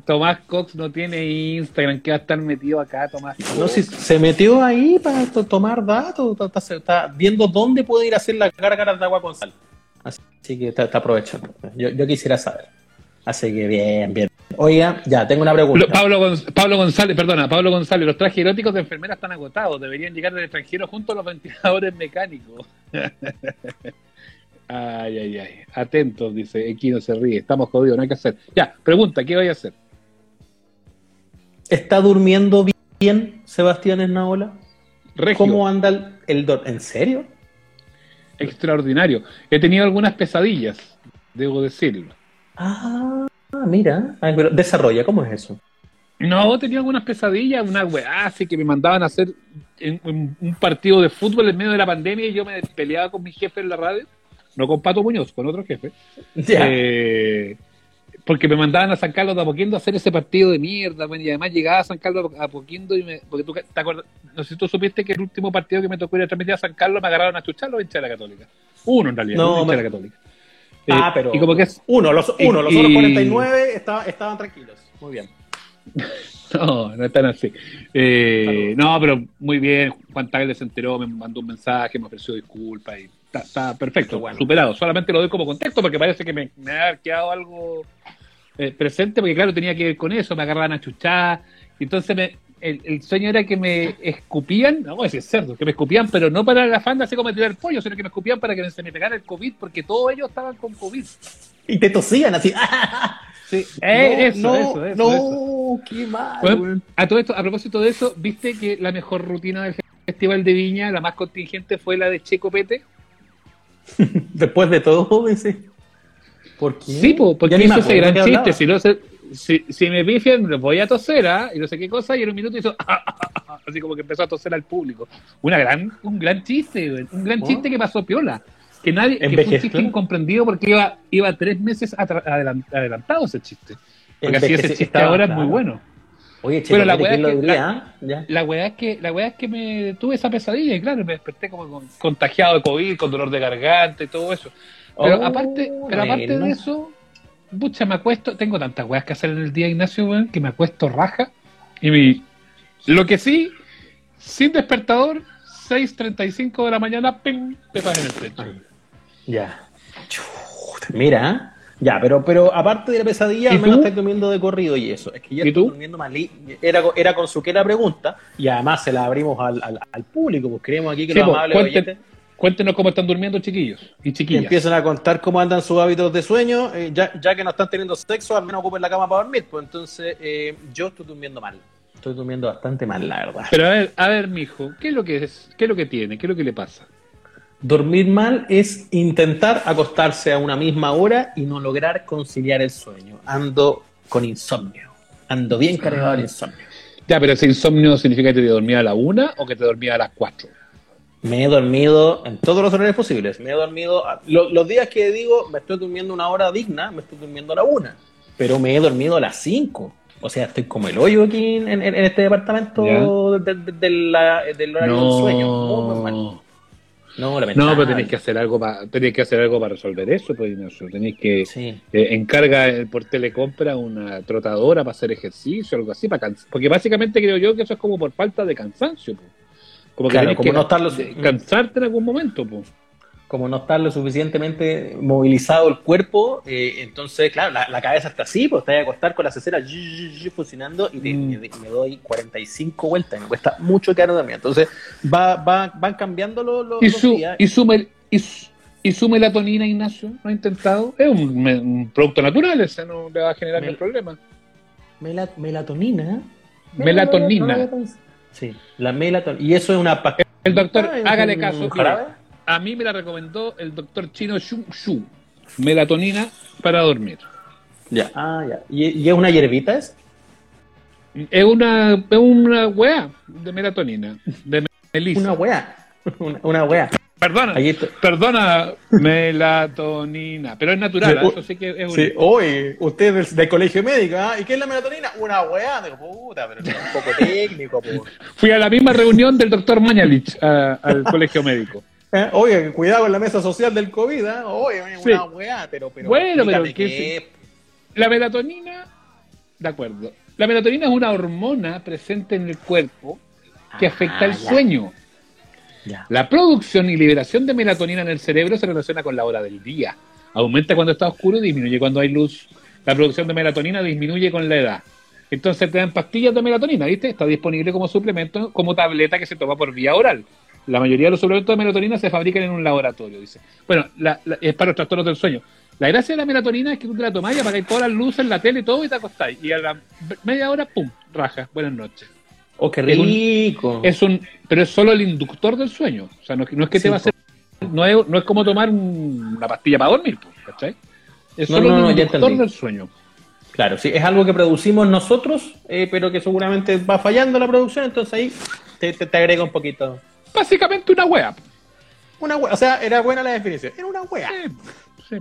Tomás Cox no tiene Instagram, que va a estar metido acá, Tomás. No, si se metió ahí para tomar datos, está, viendo dónde puede ir a hacer las gárgaras de agua con sal. Así que está, aprovechando. Yo, yo, quisiera saber. Así que bien, bien. Oiga, ya, tengo una pregunta. Pablo, Pablo González, perdona, Pablo González, los trajes eróticos de enfermera están agotados. Deberían llegar del extranjero junto a los ventiladores mecánicos. [laughs] ay, ay, ay. Atentos, dice Equino se ríe. Estamos jodidos, no hay que hacer. Ya, pregunta, ¿qué voy a hacer? ¿Está durmiendo bien Sebastián Esnaola? ¿Cómo anda el, el ¿En serio? Extraordinario. He tenido algunas pesadillas, debo decirlo. Ah, mira. pero desarrolla, ¿cómo es eso? No, tenía algunas pesadillas, una weá así que me mandaban a hacer un partido de fútbol en medio de la pandemia y yo me peleaba con mi jefe en la radio, no con Pato Muñoz, con otro jefe. Eh, porque me mandaban a San Carlos de Apoquindo a hacer ese partido de mierda, y además llegaba a San Carlos de Apoquindo y me, porque tú te acuerdas, no sé si tú supiste que el último partido que me tocó ir a transmitir a San Carlos me agarraron a chuchar los hinchas de la Católica. Uno en realidad, no, de la Católica. Ah, eh, pero y como que es uno, los, uno, los otros 49 estaban tranquilos. Muy bien. [laughs] No, no están así. Eh, no, pero muy bien. Juan Tagle se enteró, me mandó un mensaje, me ofreció disculpas y está, perfecto, superado. Solamente lo doy como contexto porque parece que me, me ha quedado algo eh, presente, porque claro, tenía que ver con eso, me agarraban a chuchar, entonces me, el, sueño era que me escupían, no voy a decir cerdo, que me escupían, pero no para la fanda así como tirar el pollo, sino que me escupían para que se me pegara el COVID, porque todos ellos estaban con COVID. Y te tosían así. [laughs] Sí, [laughs] eh, eso, eso, eso, no, qué mal. a todo esto, a propósito de eso, ¿viste que la mejor rutina del Festival de Viña, la más contingente, fue la de Checo Pete? [laughs] Después de todo, ese. ¿Por qué? Sí, porque hizo ese gran chiste. Si, no si, si, me pifian, voy a toser, ¿ah? y no sé qué cosa, y en un minuto hizo [laughs] así como que empezó a toser al público. Una gran, un gran chiste, un gran chiste que pasó piola. Que nadie, que fue un chiste incomprendido porque iba, iba tres meses adelantado ese chiste. Porque así ese chiste ahora es muy bueno. Oye, che, Pero la weá, es que, la, la weá es que la weá es que me tuve esa pesadilla y claro, me desperté como contagiado de COVID, con dolor de garganta y todo eso. Pero oh, aparte, pero aparte de eso, pucha, me acuesto, tengo tantas weas que hacer en el día, Ignacio, weón, que me acuesto raja. Y mi, lo que sí, sin despertador, 6.35 de la mañana, ¡ping! te en el techo. Ya. Mira, ya, pero, pero aparte de la pesadilla, al menos estás durmiendo de corrido y eso. Es que yo estoy durmiendo mal. Era, era con su que la pregunta y además se la abrimos al, al, al público, pues creemos aquí que sí, los pues, amables oyentes Cuéntenos cómo están durmiendo chiquillos y chiquillas. Empiezan a contar cómo andan sus hábitos de sueño, eh, ya, ya, que no están teniendo sexo, al menos ocupen la cama para dormir. Pues entonces eh, yo estoy durmiendo mal. Estoy durmiendo bastante mal, la verdad. Pero a ver, a ver, mijo, ¿qué es lo que es? ¿Qué es lo que tiene? ¿Qué es lo que le pasa? Dormir mal es intentar acostarse a una misma hora y no lograr conciliar el sueño. Ando con insomnio. Ando bien cargado de insomnio. Ya, pero ese insomnio significa que te dormía a la una o que te dormía a las cuatro. Me he dormido en todos los horarios posibles. Me he dormido. los días que digo me estoy durmiendo una hora digna, me estoy durmiendo a la una. Pero me he dormido a las cinco. O sea, estoy como el hoyo aquí en, este departamento del horario del sueño. No, no, pero tenéis que hacer algo para tenéis que hacer algo para resolver eso, pues Tenéis que eh, encarga por telecompra una trotadora para hacer ejercicio, algo así, para porque básicamente creo yo que eso es como por falta de cansancio. Pues. Como que como no estar lo, cansarte en algún momento, pues. Como no estar lo suficientemente movilizado el cuerpo, eh, entonces, claro, la, cabeza está así, pues te voy a acostar con la cesera funcionando y, mm. me, doy 45 vueltas, me cuesta mucho quedar dormido. Entonces, va, va, van cambiando los, ¿Y su, días. ¿Y su, y, su melatonina, Ignacio? ¿No ha intentado? Es un, producto natural, ese no le va a generar ningún problema. melatonina. Melatonina. Sí, la melatonina. Y eso es una El doctor, hágale caso. a mí me la recomendó el doctor chino Xu Xu. Melatonina para dormir. Ya. Ah, ya. ¿Y, es una hierbita es? Es una, es una weá de melatonina, de melisa. Una weá. [laughs] una, una wea. Perdona, perdona, melatonina, pero es natural, Sí, ¿eh? eso sí que es. Sí, hoy, usted del, del colegio médico, ¿ah? ¿Y qué es la melatonina? Una weá. Digo, puta, pero es un poco técnico, po. Fui a la misma reunión del doctor Mañalich a- al colegio médico. [laughs] ¿Eh? Oye, cuidado con la mesa social del COVID, ¿ah? Oye, una Sí. weá, pero, pero. Bueno, pero explícame ¿qué qué es? La melatonina, de acuerdo. La melatonina es una hormona presente en el cuerpo que afecta el Ah, ya. sueño. La producción y liberación de melatonina en el cerebro se relaciona con la hora del día. Aumenta cuando está oscuro y disminuye cuando hay luz. La producción de melatonina disminuye con la edad. Entonces te dan pastillas de melatonina, ¿viste? Está disponible como suplemento, como tableta que se toma por vía oral. La mayoría de los suplementos de melatonina se fabrican en un laboratorio, dice. Bueno, la- es para los trastornos del sueño. La gracia de la melatonina es que tú te la tomás y apagáis todas las luces, la tele, todo y te acostáis. Y a la media hora, ¡pum! Raja. Buenas noches. Oh, qué Es un- rico. Es un, pero es solo el inductor del sueño. O sea, no, no es que Sí, te va a hacer. No es, no es como tomar un- una pastilla para dormir, ¿cachai? Es No, solo no, el inductor del sueño. Claro, sí, es algo que producimos nosotros, eh, pero que seguramente va fallando la producción, entonces ahí te, te, te agrega un poquito. Básicamente una wea. Una wea, o sea, era buena la definición, era una wea. Sí, sí.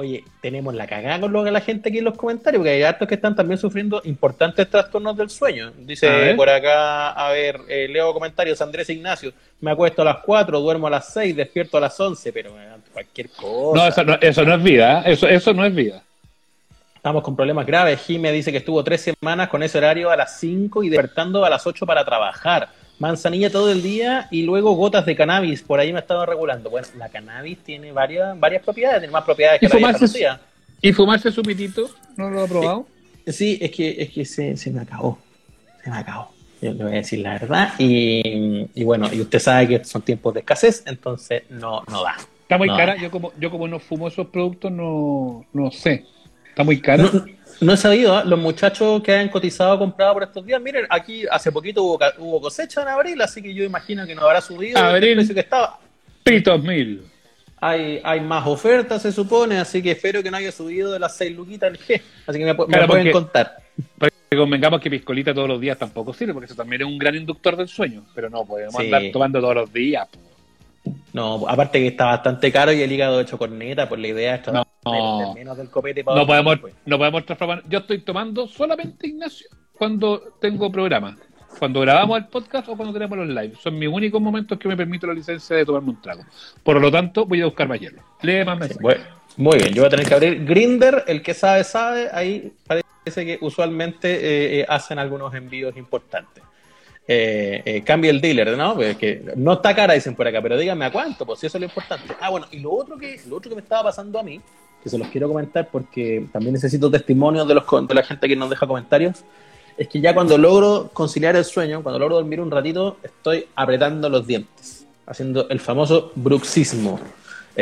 Oye, tenemos la cagada con lo que la gente aquí en los comentarios, porque hay hartos que están también sufriendo importantes trastornos del sueño. Dice por acá, a ver, eh, leo comentarios, Andrés Ignacio, me acuesto a las 4, duermo a las 6, despierto a las 11, pero eh, cualquier cosa. No, eso no, eso no es vida. ¿eh? Eso, eso no es vida. Estamos con problemas graves. Jime dice que estuvo tres semanas con ese horario a las 5 y despertando a las 8 para trabajar. Manzanilla todo el día y luego gotas de cannabis. Por ahí me estaba regulando. Bueno, la cannabis tiene varias, varias propiedades, tiene más propiedades ¿Y que la fumarse, conocía. ¿Y fumarse su pitito? ¿No lo ha probado? Sí, es que, es que se, se me acabó. Se me acabó. Yo le voy a decir la verdad. Y, y bueno, y usted sabe que son tiempos de escasez, entonces no, no da. Está muy No. cara. Yo como, yo como no fumo esos productos, no, no sé. Está muy cara. No, no he sabido, ¿ah? los muchachos que han cotizado comprado por estos días, miren, aquí hace poquito hubo, hubo cosecha en abril, así que yo imagino que no habrá subido Abril. el precio que estaba. Pitos mil. Hay, hay más ofertas, se supone, así que espero que no haya subido de las 6 luquitas el G, así que me, pu- me Claro, pueden porque- contar. Porque convengamos que piscolita todos los días tampoco sirve, porque eso también es un gran inductor del sueño. Pero no podemos Sí. andar tomando todos los días. No, aparte que está bastante caro y el hígado hecho corneta, pues la idea es tratar No. de vender menos del copete para No dormir, podemos, no podemos transformar. Yo estoy tomando solamente Ignacio cuando tengo programa. Cuando grabamos el podcast o cuando tenemos los live. Son mis únicos momentos que me permito la licencia de tomarme un trago. Por lo tanto, voy a buscar más hielo. Lee más mensajes. Bueno, muy bien, yo voy a tener que abrir Grinder, el que sabe, sabe. Ahí parece que usualmente eh, eh, hacen algunos envíos importantes. Eh, eh, el dealer, ¿no? Que no está cara, dicen por acá, pero díganme a cuánto, pues si eso es lo importante. Ah, bueno, y lo otro que, lo otro que me estaba pasando a mí, que se los quiero comentar porque también necesito testimonios de, los, de la gente que nos deja comentarios, es que ya cuando logro conciliar el sueño, cuando logro dormir un ratito, estoy apretando los dientes, haciendo el famoso bruxismo.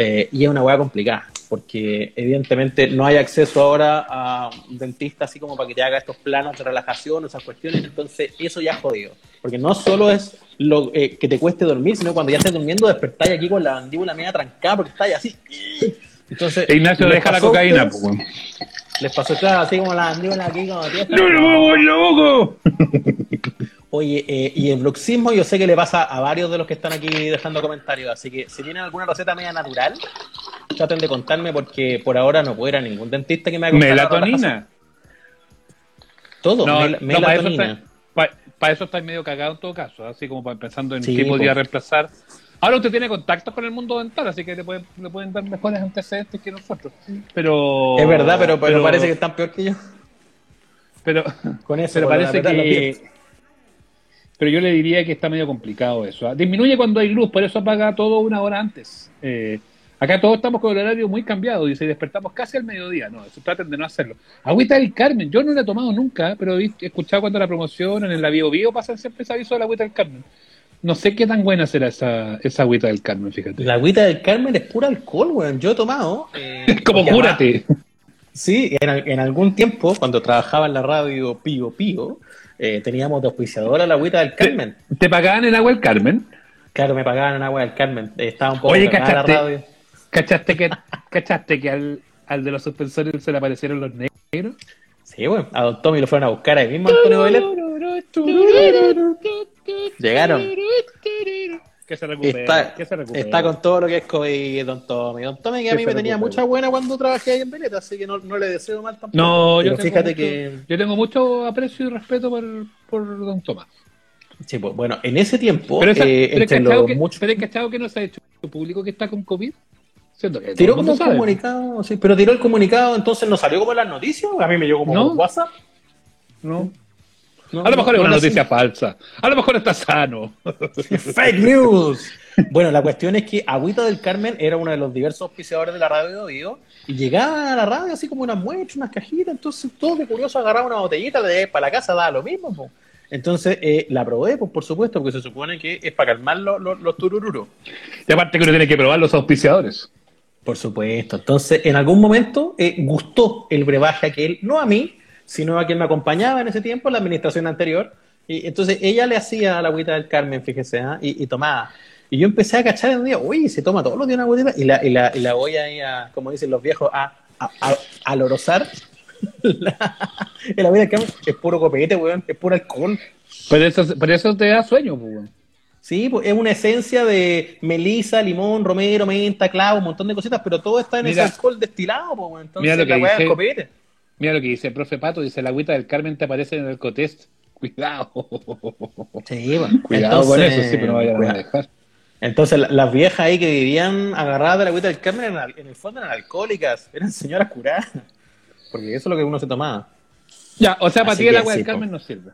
Eh, y es una hueá complicada, porque evidentemente no hay acceso ahora a un dentista así como para que te haga estos planos de relajación, esas cuestiones, entonces eso ya es jodido. Porque no solo es lo eh, que te cueste dormir, sino cuando ya estés durmiendo despertáis aquí con la mandíbula media trancada porque estáis así. Entonces, Ignacio, ¿les deja la cocaína. ustedes? Les pasó claro, así como la mandíbula aquí como. ¡No lo hago, lo hago! Oye, eh, y el bruxismo yo sé que le pasa a varios de los que están aquí dejando comentarios, así que si tienen alguna receta media natural, traten de contarme porque por ahora no puedo ir a ningún dentista que me haga. Melatonina. Todo, No, mel- no, para eso, melatonina. está, pa- pa' eso estáis medio cagado en todo caso, así como pensando en Sí, qué podría po. reemplazar. Ahora usted tiene contactos con el mundo dental, así que le pueden, le pueden dar mejores antecedentes que nosotros. Pero Es verdad, pero, pero, pero- parece que están peor que yo. pero, Con eso, pero parece que. Pero yo le diría que está medio complicado eso. ¿ah? Disminuye cuando hay luz, por eso apaga todo una hora antes. Eh, acá todos estamos con el horario muy cambiado, dice, y despertamos casi al mediodía. No, eso traten de no hacerlo. Agüita del Carmen, yo no la he tomado nunca, pero he escuchado cuando la promocionan en la Bio Bio pasan siempre ese aviso de la agüita del Carmen. No sé qué tan buena será esa, esa agüita del Carmen, fíjate. La agüita del Carmen es pura alcohol, weón. Yo he tomado. eh, [laughs] Como cúrate. además- Sí, en, en algún tiempo, cuando trabajaba en la radio Pío Pío, eh, teníamos de auspiciadora la agüita del Carmen. ¿Te pagaban el agua del Carmen? Claro, me pagaban en agua del Carmen. Eh, Estaba un poco Oye, la ¿cachaste? radio. ¿Cachaste que, ¿cachaste que al, al de los suspensores se le aparecieron los negros? Sí, bueno, a Don Tommy lo fueron a buscar ahí mismo Antonio Vélez. Llegaron. Que se recupere. Está, que se recupere. está con todo lo que es COVID, don Tommy. Don Tommy que a mí me tenía mucha buena cuando trabajé ahí en Veleta, así que no, no le deseo mal tampoco. No, yo tengo, fíjate mucho, que... yo tengo mucho aprecio y respeto por, por Don Tomás. Sí, pues, bueno, en ese tiempo, Pero, esa, eh, pero, entre los que, muchos... pero es cachado que no se ha hecho público que está con COVID. Que Tiró como un sabe. comunicado, sí, pero tiró el comunicado, entonces no salió como en las noticias, a mí me llegó como No. WhatsApp. No. No, A lo mejor es una no, noticia falsa. A lo mejor está sano. Fake news. [laughs] Bueno, la cuestión es que Agüita del Carmen era uno de los diversos auspiciadores de la radio de Vivo y llegaba a la radio así como unas muestras, unas cajitas, entonces todo de curioso agarraba una botellita, le para la casa, daba lo mismo. po. Entonces eh, la probé, pues por supuesto, porque se supone que es para calmar los, los, los turururos. Y aparte que uno tiene que probar los auspiciadores. Por supuesto. Entonces, en algún momento eh, gustó el brebaje a aquel, no a mí, sino a quien me acompañaba en ese tiempo, la administración anterior. Y entonces ella le hacía la agüita del Carmen, fíjese, ¿ah? y, y tomaba. Y yo empecé a cachar en un día, uy, se toma todos los días una agüita y la, y la, y la voy ahí a, como dicen los viejos, a, a, a, a lorosar. [laughs] La, el agüita del Carmen es puro copete, weón, es puro alcohol. Pero eso, pero eso te da sueño, pues. weón. Sí, pues es una esencia de melisa, limón, romero, menta, clavo, un montón de cositas, pero todo está en Mira. ese alcohol destilado, pues, weón. entonces Mira lo que la weá es dice- copete. Mira lo que dice el profe Pato, dice la agüita del Carmen te aparece en el cotest. [laughs] Cuidado. Sí, pues. Cuidado con eso, sí, pero no vayan a manejar. Entonces, la- las viejas ahí que vivían agarradas de la agüita del Carmen, eran en el fondo eran alcohólicas, eran señoras curadas. Porque eso es lo que uno se tomaba. Ya, o sea, para ti el que agua sí, del. Carmen no sirve.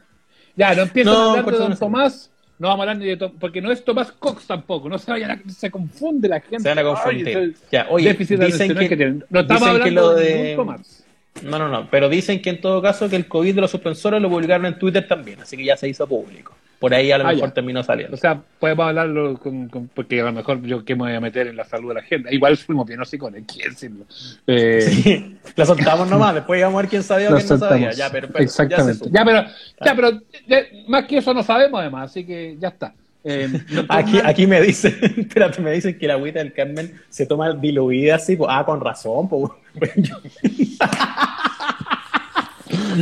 Ya, no empiezan No, a hablar de Don no. Tomás. No vamos a hablar ni de Tom- porque no es Tomás Cox tampoco. No se vayan a, se confunde la gente. Se van a Ay, confundir. ese Ya, oye, dicen que- tienen. No estamos dicen que hablando lo de, de- Tomás. No, no, no. Pero dicen que en todo caso que el COVID de los suspensores lo publicaron en Twitter también, así que ya se hizo público. Por ahí a lo Ah, mejor ya. terminó saliendo. O sea, podemos hablarlo con, con- porque a lo mejor yo que me voy a meter en la salud de la gente. Igual fuimos bien hocicones, quién decirlo. Eh, Sí, [laughs] la soltamos nomás, después íbamos a ver quién sabía o quién no sabía. Ya, pero, pero Exactamente. ya supo. Ya, pero, ya, pero más que eso no sabemos además, así que ya está. Eh, Aquí, aquí me dicen, [laughs] espérate, me dicen que la agüita del Carmen se toma diluida así, pues, ah, con razón, pues. [laughs] Yo-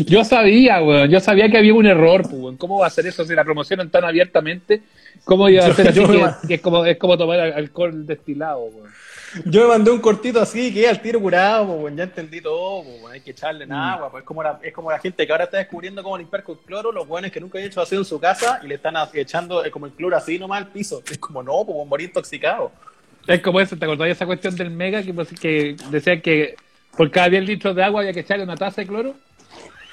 Yo sabía, weón, yo sabía que había un error, pues, weón. ¿Cómo va a ser eso si la promocionan tan abiertamente? ¿Cómo iba a Yo- ser así yo que, es, como, es como tomar al- alcohol destilado, weón? Yo me mandé un cortito así, que al tiro curado, pues, bueno, ya entendí todo, pues, bueno, hay que echarle en Mm. agua, pues es como, la, es como la gente que ahora está descubriendo cómo limpiar con cloro, los buenos que nunca han hecho así en su casa y le están echando eh, como el cloro así nomás al piso. Es como, no, pues morir intoxicado. Es como eso, ¿te acordás de esa cuestión del mega que, pues, que decían que por cada 10 litros de agua había que echarle una taza de cloro?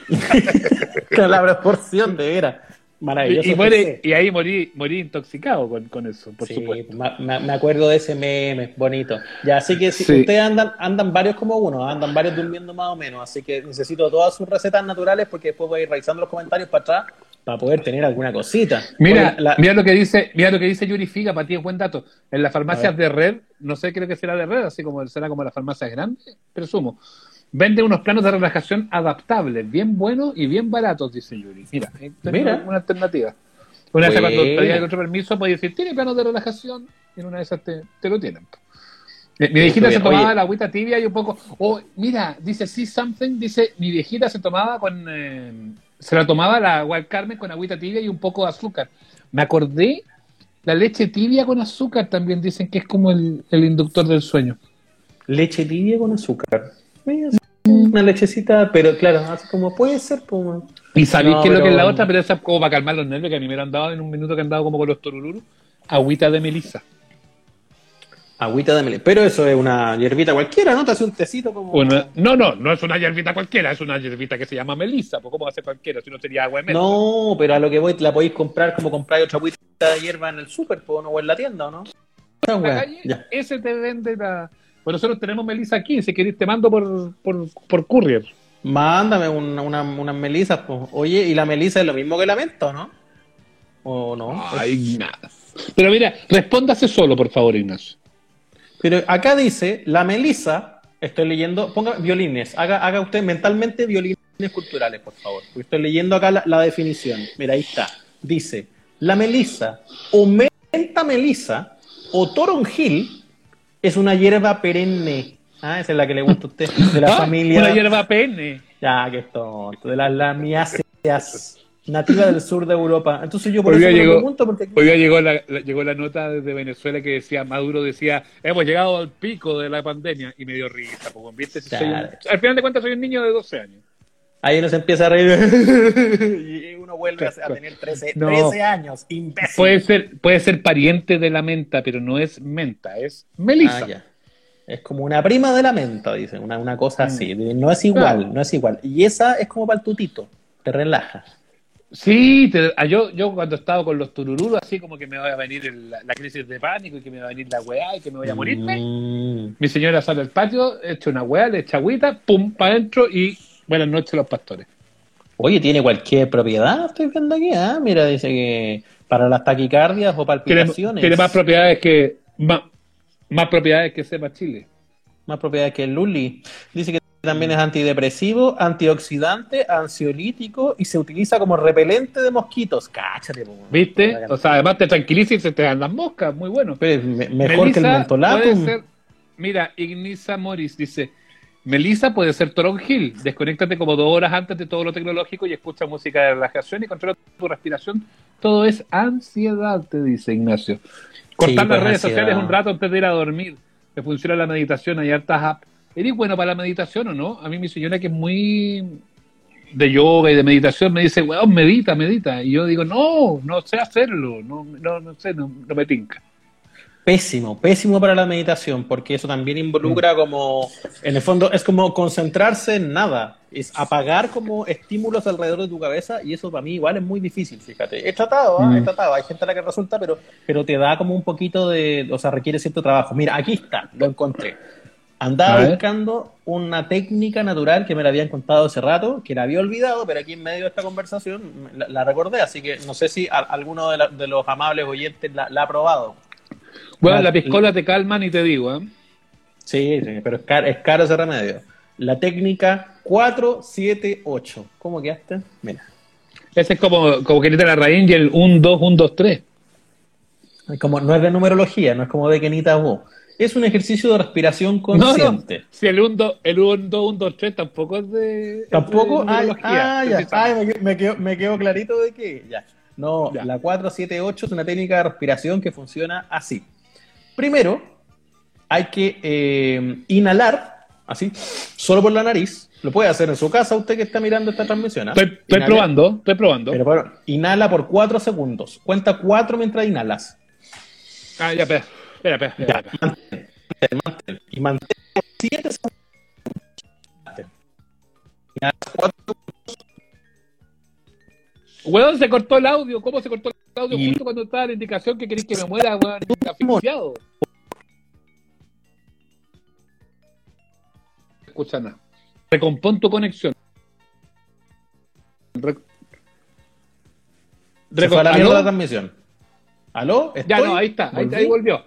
[laughs] la proporción de veras. Maravilloso. Y, y muere- y ahí morí, morí intoxicado con, con eso, por Sí, supuesto. ma- me acuerdo de ese meme, bonito. Ya, así que si Sí. ustedes andan, andan varios como uno, andan varios durmiendo más o menos, así que necesito todas sus recetas naturales porque después voy a ir revisando los comentarios para atrás para poder tener alguna cosita. Mira, la- mira lo que dice, mira lo que dice Yuri Figa, para ti es buen dato. En las farmacias de red, no sé, creo que será de red, así como será como las farmacias grandes, presumo. Venden unos planos de relajación adaptables, bien buenos y bien baratos, dice Yuri. Mira, tenemos Mira. una alternativa. Una vez cuando pedías el otro permiso, podías decir, ¿tiene planos de relajación? Y en una de esas te, te lo tienen. Mi, mi viejita se tomaba oye. la agüita tibia y un poco. Oh, mira, dice sí something, dice mi viejita se tomaba con. eh, se la tomaba la agua Carmen con agüita tibia y un poco de azúcar. Me acordé, la leche tibia con azúcar también dicen que es como el, el inductor del sueño. leche tibia con azúcar. Mira, sí, Una lechecita, pero claro, así como puede ser, pues. bueno. ¿Y sabéis No, qué es lo que es la pero- otra? Pero esa es como para calmar los nervios que a mí me lo han dado en un minuto que han dado como con los torururus. Agüita de melisa. Agüita de melé. Pero eso es una hierbita cualquiera, ¿no? Te hace un tecito como. Una- no, no, no es una hierbita cualquiera, es una hierbita que se llama melisa. Pues, ¿Cómo va a ser cualquiera si no sería agua de menta? No, pero a lo que voy, la podéis comprar como compráis otra agüita de hierba en el súper, pues, ¿no? o en la tienda, ¿o no? Esa En la weá, calle, ya. ese te vende la. Pues nosotros tenemos melisa aquí, si querés te mando por, por, por courier. Mándame una, una- unas melisas, pues. Oye, ¿y la melisa es lo mismo que la menta, o no? ¿O no? Ay, nada. Pero mira, respóndase solo, por favor, Ignacio. Pero acá dice, la melisa, estoy leyendo, ponga violines, haga, haga usted mentalmente violines culturales, por favor. Porque estoy leyendo acá la, la definición. Mira, ahí está. Dice, la melisa o menta melisa o toronjil es una hierba perenne. Ah, esa es la que le gusta a usted. De la Ah, familia. Una hierba pene. Ya, que es tonto. De las lamiáceas. nativa del sur de Europa. Entonces yo por Hoy eso llegó- pregunto porque Hoy día llegó la, la- llegó la nota desde Venezuela que decía, Maduro decía, hemos llegado al pico de la pandemia y me dio risa, pues, ¿viste? Si soy un- Claro. al final de cuentas soy un niño de 12 años. ahí uno se empieza a reír [laughs] vuelve a, a tener 13, No. 13 años, imbécil. Puede ser, puede ser pariente de la menta, pero no es menta, es melisa. Ah, ya. Es como una prima de la menta, dicen, una, una cosa Mm. así. No es igual, Claro. no es igual. Y esa es como para el tutito, te relaja. Sí, te- ah, yo, yo cuando estaba con los turururos, así como que me va a venir el- la crisis de pánico y que me va a venir la weá y que me voy a morirme. Mm. Mi señora sale al patio, echa una weá, le echa agüita, pum, para adentro y buenas noches los pastores. Oye, tiene cualquier propiedad, estoy viendo aquí. Ah, mira, dice que para las taquicardias o palpitaciones. tiene más propiedades que más, más propiedades que sepa Chile. más propiedades que el Luli. Dice que también es antidepresivo, antioxidante, ansiolítico y se utiliza como repelente de mosquitos. Cáchate, po. ¿Viste? O sea, además te tranquiliza y se te dan las moscas, muy bueno. Pero es me- mejor que el ser- Mira, Ignisa Morris dice: Melissa puede ser Toronjil. Desconéctate como dos horas antes de todo lo tecnológico y escucha música de relajación y controla tu respiración. Todo es ansiedad, te dice Ignacio. Cortar pues, las redes ansiedad. sociales un rato antes de ir a dormir. Te funciona la meditación, hay hartas apps. ¿Eres bueno para la meditación o no? A mí mi señora que es muy de yoga y de meditación me dice, weón, medita, medita. Y yo digo, no, no sé hacerlo, no, no, no sé, no, no me tinca. Pésimo, pésimo para la meditación, porque eso también Mm. involucra como, en el fondo, es como concentrarse en nada, es apagar como estímulos alrededor de tu cabeza y eso para mí igual es muy difícil, fíjate. He tratado, ¿ah? he Mm. tratado, hay gente a la que resulta, pero, pero te da como un poquito de, o sea, requiere cierto trabajo. Mira, aquí está, lo encontré. Andaba buscando una técnica natural que me la habían contado hace rato, que la había olvidado, pero aquí en medio de esta conversación la, la recordé, así que no sé si a- alguno de, la- de los amables oyentes la- la ha probado. Bueno, La- la piscola te calma ni te digo, ¿eh? Sí, sí, pero es caro, es caro ese remedio. La técnica 478. ¿Cómo quedaste? Mira, Ese es como, como que la raíz y el 1, 2, 1, 2, 3. es como, no es de numerología, no es como de Kenita vos. Es un ejercicio de respiración No, consciente. no. Si el 1, 2, el 1, 2, 1, 2, 3 tampoco es de. es Tampoco. de Ay, numerología, ah, ya. Ay, me, quedo- me quedó, me quedó clarito de que. Ya. No, Ya. la 478 es una técnica de respiración que funciona así. Primero, hay que eh, inhalar, así, solo por la nariz. Lo puede hacer en su casa, usted que está mirando esta transmisión. ¿ah? Estoy, estoy probando, estoy probando. Pero, bueno, inhala por 4 segundos. Cuenta 4 mientras inhalas. Ah, ya, espera, espera, espera. espera, espera. mantén, mantén. Y mantén por 7 segundos. Inhalas 4 Weón, se cortó el audio. ¿Cómo se cortó el audio? Justo cuando estaba la indicación que queréis que me muera, weón, [laughs] asfixiado. No escucha nada. Recompón tu conexión. Re- Se fue a la mierda transmisión. ¿Aló? Ya ¿Estoy? no, ahí está, ahí, ahí volvió.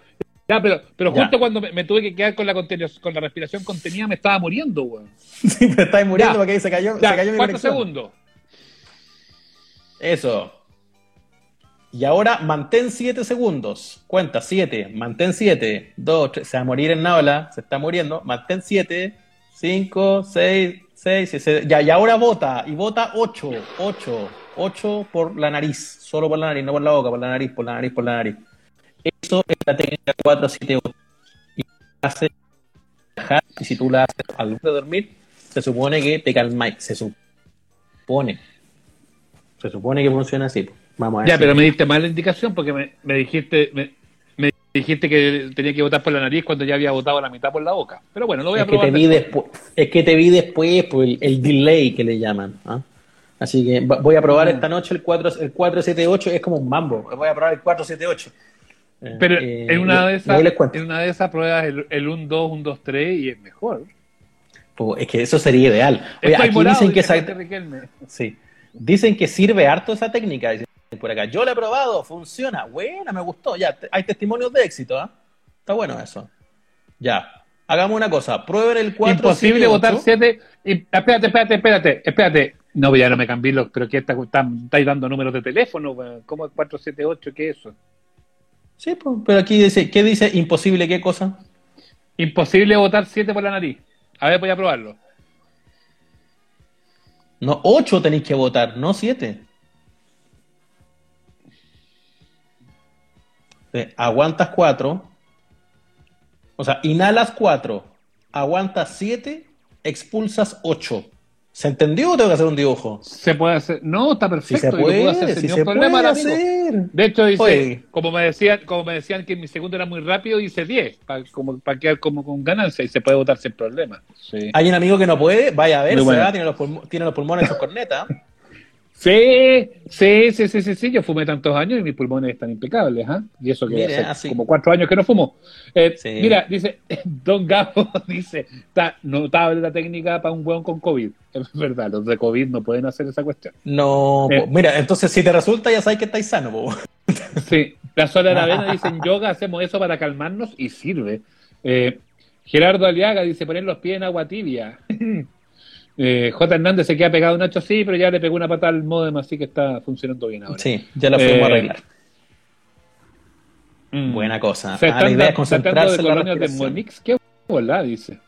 Ya, pero, pero Ya. justo cuando me, me tuve que quedar con la, con la respiración contenida me estaba muriendo, weón. [laughs] Sí, pero estáis muriendo Ya. porque ahí se cayó, Ya, se cayó mi conexión. segundos. Eso. Y ahora mantén 7 segundos. Cuenta 7, mantén 7, 2, 3. Se va a morir en Naola, se está muriendo. Mantén 7, 5, 6, 6, Ya, y ahora vota. Y vota 8, 8, 8 por la nariz. Solo por la nariz, no por la boca, por la nariz, por la nariz, por la nariz. Eso es la técnica 4, 7, 8. Y hace y si tú la haces al de dormir, se supone que te calmáis. Se supone. Se supone que funciona así. pues. Vamos a ver. Ya, si- pero me diste mala indicación porque me, me dijiste me, me dijiste que tenía que votar por la nariz cuando ya había votado la mitad por la boca. Pero bueno, lo voy a es que probar. te vi después. Es que te vi después por el, el delay que le llaman. ¿ah? Así que voy a probar Mm. esta noche el 4, el 478, es como un mambo. Voy a probar el 478. Eh, Pero eh, en una de esas en una de esas pruebas el, el 1 2 1 2 3 y es mejor. Pues, es que eso sería ideal. Oye, Estoy aquí morado, dicen que esa- Riquelme. Sí. Dicen que sirve harto esa técnica. Dicen por acá. Yo la he probado, funciona. Buena, me gustó. Ya, hay testimonios de éxito. ¿ah? Está bueno eso. Ya. Hagamos una cosa. Prueben el 4. Imposible votar 7. Espérate, espérate, espérate, espérate. No, ya no me cambié los, pero que está, están- estáis dando números de teléfono. ¿cómo es 478? ¿Qué es eso? Sí, pues, pero aquí dice, ¿qué dice? Imposible, ¿qué cosa? Imposible votar 7 por la nariz. A ver, voy a probarlo. No, ocho tenéis que votar, no siete. Aguantas cuatro. O sea, inhalas cuatro, aguantas siete, expulsas ocho. ¿Se entendió o tengo que hacer un dibujo? Se puede hacer. No, está perfecto. Si se puedo puede, hacer sin si ningún se problema, puede amigo. hacer. De hecho, dice, Oye. como me decían, como me decían que mi segundo era muy rápido, hice 10, para como, para quedar como con ganancia y se puede votar sin problema. Sí. Hay un amigo que no puede, vaya a ver, bueno. va, tiene los, tiene los pulmones en corneta. [laughs] Sí, sí, sí, sí, sí, sí, yo fumé tantos años y mis pulmones están impecables, ¿ah? Y eso que hace así. como cuatro años que no fumo. Eh, Sí. Mira, dice, [laughs] Don Gabo [laughs] dice, está notable la técnica para un hueón con COVID. [laughs] Es verdad, los de COVID no pueden hacer esa cuestión. No, Eh. po. mira, entonces si te resulta ya sabes que estáis sano, po. Sí, la sola Aravena dice, en yoga hacemos eso para calmarnos y sirve. Eh, Gerardo Aliaga dice, poner los pies en agua tibia. Eh, J. Hernández se queda pegado a Nacho, sí, pero ya le pegó una patada al modem, así que está funcionando bien ahora. Sí, ya la fuimos Eh, a arreglar. Mm. Buena cosa. Se Ah, están la idea es concentrarse de en la de. Monix, qué bola, dice.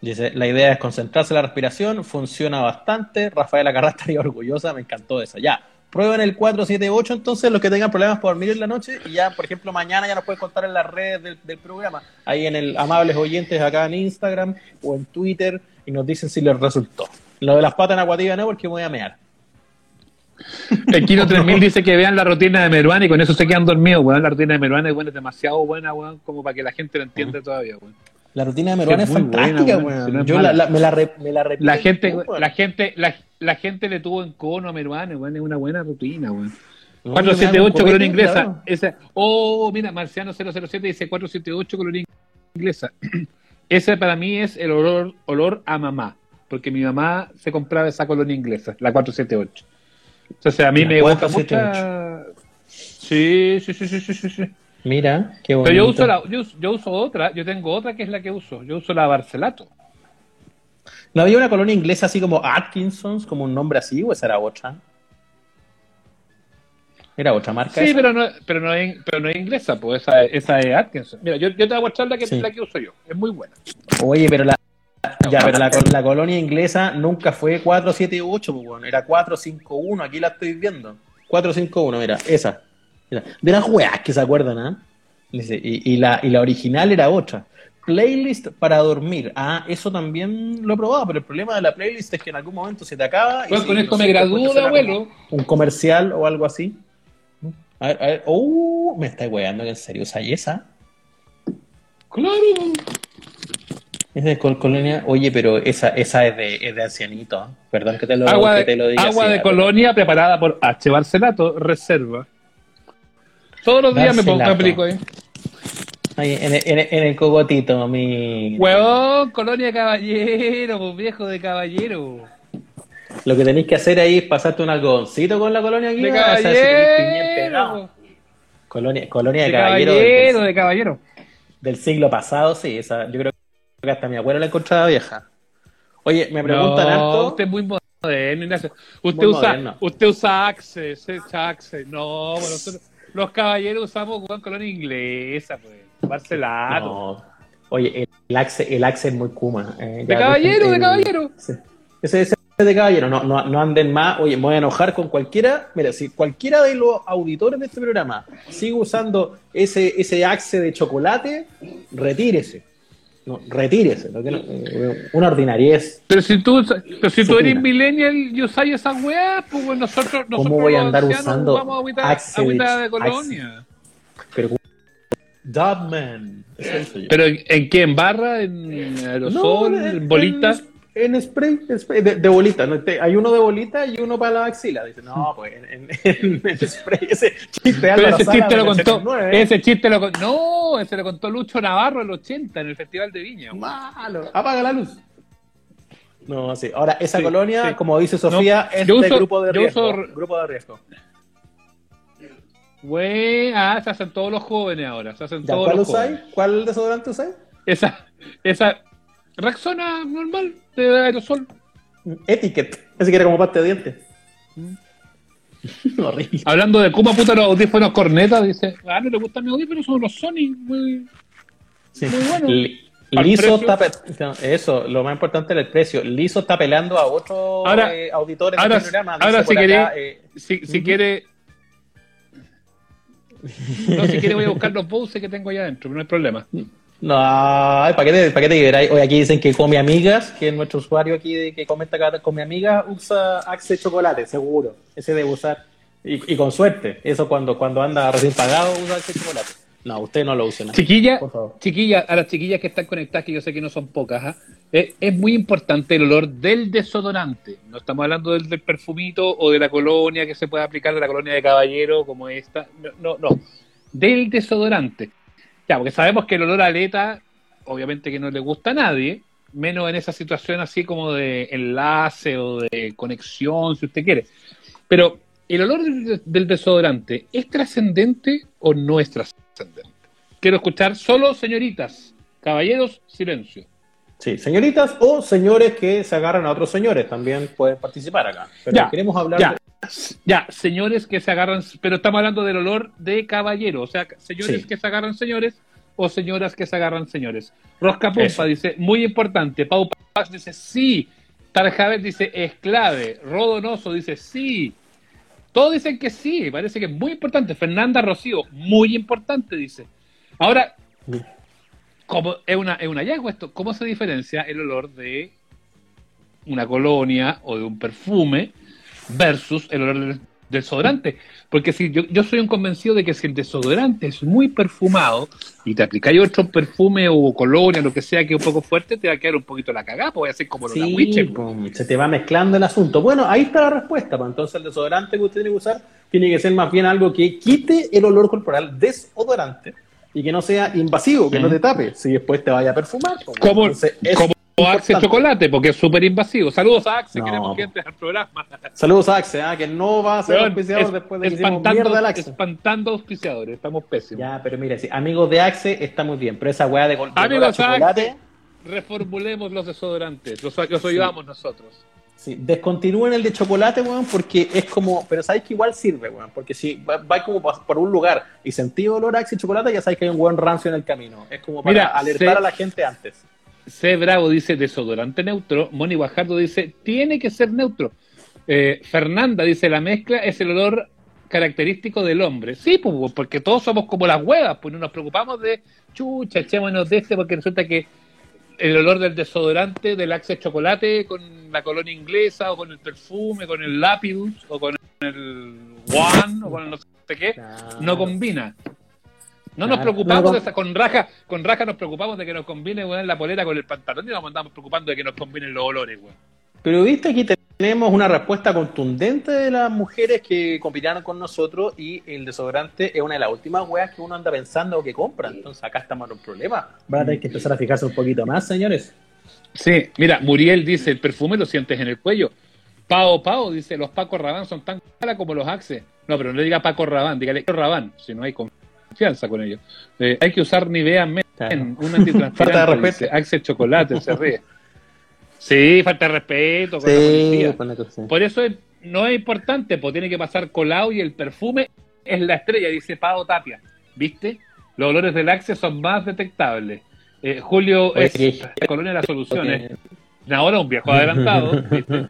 Dice, la idea es concentrarse en la respiración, funciona bastante. Rafaela Carrá estaría orgullosa, me encantó eso. Ya, prueben el 478 entonces, los que tengan problemas por dormir en la noche, y ya, por ejemplo, mañana ya nos pueden contar en las redes del, del programa, ahí en el Amables Oyentes acá en Instagram o en Twitter, y nos dicen si les resultó. Lo de las patas en aguativa no, porque me voy a mear. El Kino [laughs] 3000 dice que vean la rutina de Meruane y con eso se quedan dormidos, weón. La rutina de Meruane weón, es demasiado buena, weón, como para que la gente lo entienda todavía, weón. La rutina de Meruane es buena, fantástica, es Yo la, la- me, la re- me la repito. La gente, la gente, la, la gente le tuvo en cono a Meruane, weón, es una buena rutina, weón. No, 478 yo me hago un colonia inglesa. claro. Ese, oh, mira, Marciano 007 dice 478 colonia inglesa. Ese para mí es el olor, olor a mamá, porque mi mamá se compraba esa colonia inglesa, la 478. Entonces a mí La me gusta 478. mucho. Sí, sí, sí, sí, sí, sí, sí. Mira, qué bonito. Pero yo uso, la, yo, uso- yo uso otra, yo tengo otra que es la que uso. Yo uso la Barcelato. ¿No había una colonia inglesa así como Atkinsons, como un nombre así, o esa era otra? ¿Era otra marca? Sí, esa? pero no, pero no es, pero no es inglesa, pues esa, esa es Atkinson. Mira, yo, yo te voy a mostrar la que, Sí. la que uso yo. Es muy buena. Oye, pero la, ya, pero la, la colonia inglesa nunca fue 478, pues, bueno, era 451, aquí la estoy viendo. 451, mira, esa. De las weas que se acuerdan, ¿ah? Dice, y, y la, y la original era otra. Playlist para dormir. Ah, eso también lo he probado, pero el problema de la playlist es que en algún momento se te acaba. Bueno, con esto me gradúo abuelo. Un comercial o algo así. A ver, a ver. Uh, me estáis weando, que en serio, ¿usáis esa? Claro. Es de col- colonia. Oye, pero esa, esa es de, es de ancianito. ¿eh? Perdón que te lo, Agua, que te lo diga agua así, de ¿eh? colonia preparada por H. Barcelato, reserva. Todos los días me pongo Barcelato. aplico ahí. Ahí, en, el- en, el- en el cogotito, mi. Huevón, colonia de caballero, pues, viejo de caballero. Lo que tenéis que hacer ahí es pasarte un algodoncito con la colonia aquí. Caballero. Colonia, colonia de, De caballero, caballero, del, de caballero. del siglo pasado, sí. Esa, yo creo que hasta mi abuelo la encontraba vieja. Oye, me preguntan no, harto. Usted es muy moderno, Ignacio. Usted Muy usa, moderno. usted usa usa Access. No, bueno, nosotros- los caballeros usamos weón, colonia inglesa, pues. Barcelado. No. Oye, el Axe, el Axe es muy Kuma. eh, De caballero, de caballero. Sí. Ese, ese es de caballero, no, no, no anden más. Oye, me voy a enojar con cualquiera. Mira, si cualquiera de los auditores de este programa sigue usando ese, ese Axe de chocolate, retírese. No, retírese. ¿no? Eh, una ordinariez. Pero si tú, pero si tú eres millennial y usas esas weas, pues bueno, nosotros, nosotros voy a andar usando Vamos a agüita, Axe agüita de- colonia. Pero. Dubman. Eso. ¿Pero en, en qué? ¿En barra? ¿En aerosol? No, ¿En bolita? En, spray, spray, de, de bolita. ¿no? Hay uno de bolita y uno para la axila. Dice, no, pues en, en- en spray. Ese chiste Pero ese Sala chiste lo contó, 89, ese chiste lo contó, no, ese lo contó Lucho Navarro en el 80 en el Festival de Viña. Malo. Apaga la luz. No, sí. Ahora, esa Sí, colonia, sí. como dice Sofía, No, es de uso- grupo de riesgo. uso- Grupo de riesgo. Güey, ah, se hacen todos los jóvenes ahora, se hacen ¿Ya todos cuál los usáis? ¿Cuál desodorante usáis? Esa, esa Rexona normal de aerosol. Etiquette. Ese que era como parte de dientes. [laughs] Horrible. Hablando de Kuma puta los audífonos corneta, dice, ah, no le gustan mis audífonos, son los Sony, muy... Sí. Muy bueno. Li- Al Liso está no, eso, lo más importante es el precio. Liso está peleando a otros Ahora- eh, auditores ahora- de este programa. ahora si acá, eh, Si, si quiere... [laughs] No, si quiere voy a buscar los buses que tengo allá adentro, no hay problema. No, ¿para qué te, para qué te Hoy aquí dicen que come amigas, que nuestro usuario aquí de, que comenta acá come amigas usa Axe Chocolate, seguro. Ese debe usar. Y, con suerte. Eso cuando, cuando anda recién pagado usa Axe Chocolate. No, usted no lo usa. Chiquilla, chiquilla, a las chiquillas que están conectadas, que yo sé que no son pocas, ¿ah? es, muy importante el olor del desodorante. No estamos hablando del, del, perfumito o de la colonia que se puede aplicar, de la colonia de caballero como esta. No, no, no. Del desodorante. Ya, porque sabemos que el olor aleta, obviamente que no le gusta a nadie, menos en esa situación así como de enlace o de conexión, si usted quiere. Pero, ¿el olor del desodorante es trascendente o no es trascendente? Quiero escuchar solo señoritas, caballeros, silencio. Sí, señoritas o señores que se agarran a otros señores también pueden participar acá. Pero ya, queremos hablar ya, ya, señores que se agarran, pero estamos hablando del olor de caballero, o sea, señores que se agarran señores o señoras que se agarran señores. Rosca Pumpa dice, muy importante. Pau Paz dice, sí. Tarjaver dice, es clave. Rodonoso dice, sí. Todos dicen que sí, parece que es muy importante. Fernanda Rocío, muy importante, dice. Ahora, como es una, es un hallazgo esto, ¿cómo se diferencia el olor de una colonia o de un perfume versus el olor del desodorante? Porque si yo, yo soy un convencido de que si el desodorante es muy perfumado y te aplicáis otro perfume o colonia, lo que sea que es un poco fuerte, te va a quedar un poquito la cagada, pues voy a hacer como lo de Witcher. Se te va mezclando el asunto. Bueno, ahí está la respuesta. Pues entonces el desodorante que usted tiene que usar tiene que ser más bien algo que quite el olor corporal desodorante y que no sea invasivo, que no te tape, si después te vaya a perfumar. Como, como Axe Chocolate, porque es súper invasivo. Saludos a Axe, queremos que entre al programa. Saludos a Axe, ¿eh? que no va a ser auspiciador después de que hicimos mierda al Axe. Espantando auspiciadores, estamos pésimos. Ya, pero mire, sí, amigos de Axe está muy bien, pero esa weá de, de amigos chocolate... reformulemos los desodorantes, los, los ayudamos nosotros. Sí, descontinúen el de chocolate, weón, porque es como, pero sabéis que igual sirve, weón, porque si vais como por un lugar y sentí olor a Axe y chocolate, ya sabéis que hay un buen rancio en el camino. Es como para alertar a la gente antes. C. Bravo dice desodorante neutro. Moni Guajardo dice tiene que ser neutro. Eh, Fernanda dice la mezcla es el olor característico del hombre. Sí, pues, porque todos somos como las huevas, pues no nos preocupamos de chucha, echémonos de este, porque resulta que el olor del desodorante, del Axe Chocolate, con la colonia inglesa, o con el perfume, con el Lapidus, o con el One, o con el no sé qué, no combina. No nos preocupamos de esa, con raja, con raja nos preocupamos de que nos combine la polera con el pantalón y nos andamos preocupando de que nos combinen los olores, weón. Pero viste aquí tenemos una respuesta contundente de las mujeres que compitieron con nosotros y el desodorante es una de las últimas weas que uno anda pensando o que compra. Entonces acá estamos en un problema. Van a tener que empezar a fijarse un poquito más, señores. Sí, mira, Muriel dice, el perfume lo sientes en el cuello. Pao Pao dice, los Paco Rabán son tan malas como los Axe. No, pero no le diga Paco Rabán, dígale Rabán, si no hay confianza con ellos. Eh, hay que usar Nivea Men, un antitransparente, [laughs] Axe Chocolate, se ríe. Sí, falta de respeto con la policía. Por eso no es importante, pues tiene que pasar colado y el perfume es la estrella, dice Pado Tapia. ¿Viste? Los olores del Axe son más detectables. Eh, Julio es la colonia de las soluciones. Ahora un viejo adelantado. [laughs] ¿viste?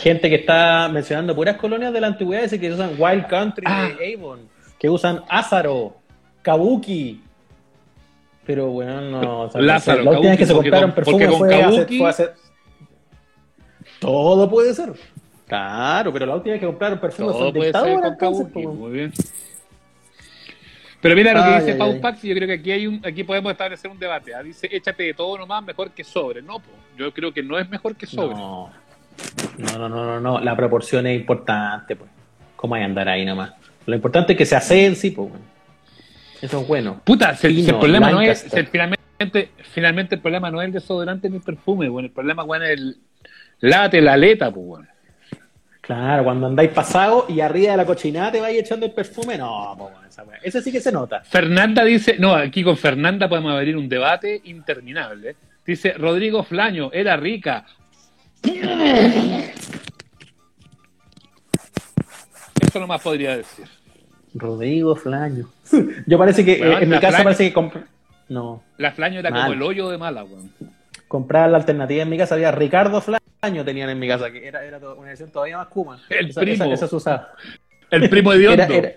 Gente que está mencionando puras colonias de la antigüedad, dice que usan Wild Country de ah. Avon, que usan Azaro, Kabuki, pero bueno, no. Lázaro, la última vez que se compraron perfume fue, Kabuki... hace, Todo puede ser. Claro, pero la última vez que compraron perfume Todo puede ser con Kabuki. Muy bien. Pero mira lo que dice Pau Pax, y yo creo que aquí hay un, aquí podemos establecer un debate. ¿ah? Dice, échate de todo nomás, mejor que sobre. No, yo creo que no es mejor que sobre. No. no, no, no, no, La proporción es importante, pues. ¿Cómo hay que andar ahí nomás? Lo importante es que se hace en sí, pues. Eso es bueno. Puta, el, problema no es, finalmente, finalmente el problema no es el desodorante ni el perfume, bueno, el problema bueno es el late, la aleta, pues bueno. Claro, cuando andáis pasado y arriba de la cochinada te vais echando el perfume, no, pues bueno, esa Ese sí que se nota. Fernanda dice, no, aquí con Fernanda podemos abrir un debate interminable. Dice, Rodrigo Flaño, era rica. Eso nomás podría decir. Rodrigo Flaño. Yo parece que, eh, en mi casa parece que No. La Flaño era como el hoyo de mala, weón. Comprar la alternativa en mi casa había Ricardo Flaño tenían en mi casa, que era, era una edición todavía más kuma. El primo. Esa, se usaba. El [laughs] primo de Era, era,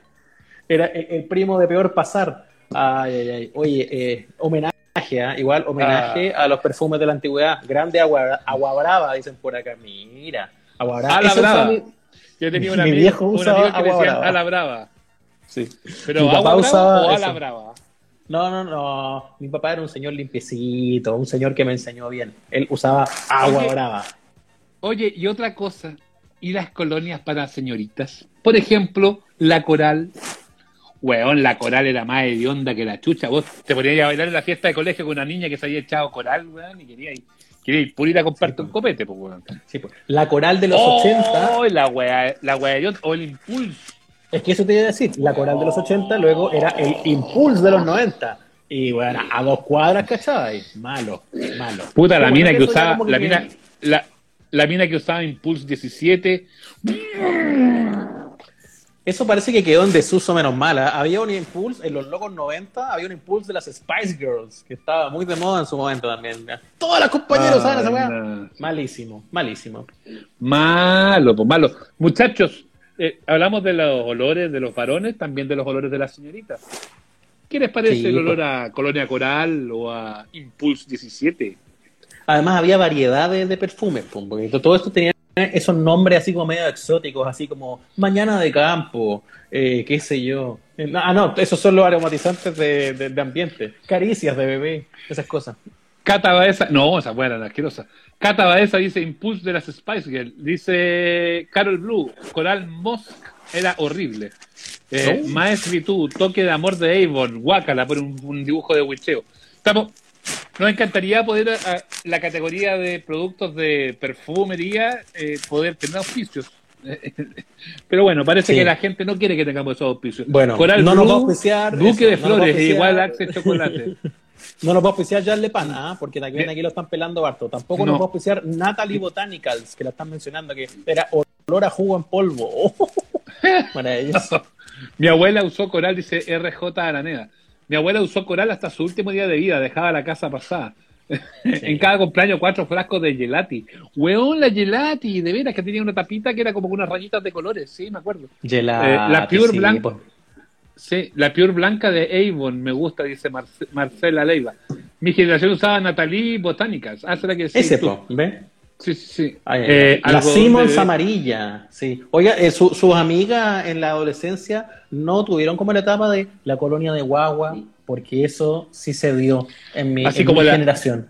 era el, el primo de peor pasar. Ay, ay, ay. Oye, eh, homenaje, ¿ah? igual homenaje a los perfumes de la antigüedad. Grande agua, agua brava, dicen por acá. Mira, agua brava. A la Eso brava. fue mi- Yo tenía [laughs] una Mi amiga, viejo un usaba amigo que agua brava. a la brava. Sí. Pero Mi agua brava o a la brava. No, no, no. Mi papá era un señor limpiecito, un señor que me enseñó bien. Él usaba agua Oye. brava. Oye, y otra cosa, ¿y las colonias para señoritas? Por ejemplo, la coral. Weón, la coral era más hedionda que la chucha. Vos te ponías a bailar en la fiesta de colegio con una niña que se había echado coral, weón, y quería ir, quería ir por ir a comprarte un copete, pues, weón. Sí, pues. La coral de los oh, 80, la wea, la hedionda, o el impulso. Es que eso te iba a decir, la coral de los 80 luego era el impulso de los 90. Y bueno, a dos cuadras, ¿cachai? Malo, malo. Puta, la mina que usaba, la que- mina, la, la mina que usaba Impulse 17, Eso parece que quedó en desuso menos mala. Había un impulso en los locos 90, había un impulso de las Spice Girls, que estaba muy de moda en su momento también. Todas las compañeras usaban esa weá. Malísimo, malísimo. Malo, pues malo. Muchachos, eh, hablamos de los olores de los varones, también de los olores de las señoritas. ¿Qué les parece Sí, el pues. olor a Colonia Coral o a Impulse 17? Además había variedades de perfumes, pum, porque todo esto tenía esos nombres así como medio exóticos, así como Mañana de Campo, eh, qué sé yo. Eh, Ah, no, esos son los aromatizantes de, de- de ambiente. Caricias de bebé, esas cosas. Cata Baeza, no, esa buena, la asquerosa. Cata Baeza dice Impulse de las Spice Girls. Dice Carol Blue, Coral Mosk era horrible. Eh, Oh. Maestri tú, toque de amor de Avon, guácala por un, un dibujo de wicheo. Estamos, nos encantaría poder, a, la categoría de productos de perfumería, eh, poder tener auspicios. [laughs] Pero bueno, parece Sí. que la gente no quiere que tengamos esos auspicios. Bueno, Coral no nos va a Blue, auspiciar Duque eso, de no nos Flores, igual Axe Chocolate. [laughs] No nos va a auspiciar Jarle Pan, ¿ah? porque también aquí lo están pelando harto. Tampoco No. nos va a auspiciar Natalie Botanicals, que la están mencionando, que era olor a jugo en polvo. [laughs] Maravilloso. Mi abuela usó coral, dice RJ Araneda. Mi abuela usó coral hasta su último día de vida, dejaba la casa pasada. en cada cumpleaños cuatro frascos de gelati. Weón, la gelati, de veras que tenía una tapita que era como unas rayitas de colores, sí, me acuerdo. Gelati, Eh, la Pure sí, Blanc- pues. Sí, la Pure Blanca de Avon, me gusta, dice Marce- Marcela Leiva. Mi generación usaba Natalie Botánicas. Ah, será que sí. Ese, tú. po, ¿ves? Sí, sí, sí. Ay, Eh, la Simmons de- amarilla, sí. Oiga, eh, su- sus amigas en la adolescencia no tuvieron como la etapa de la colonia de guagua, porque eso sí se dio en mi, Así en como mi la- generación.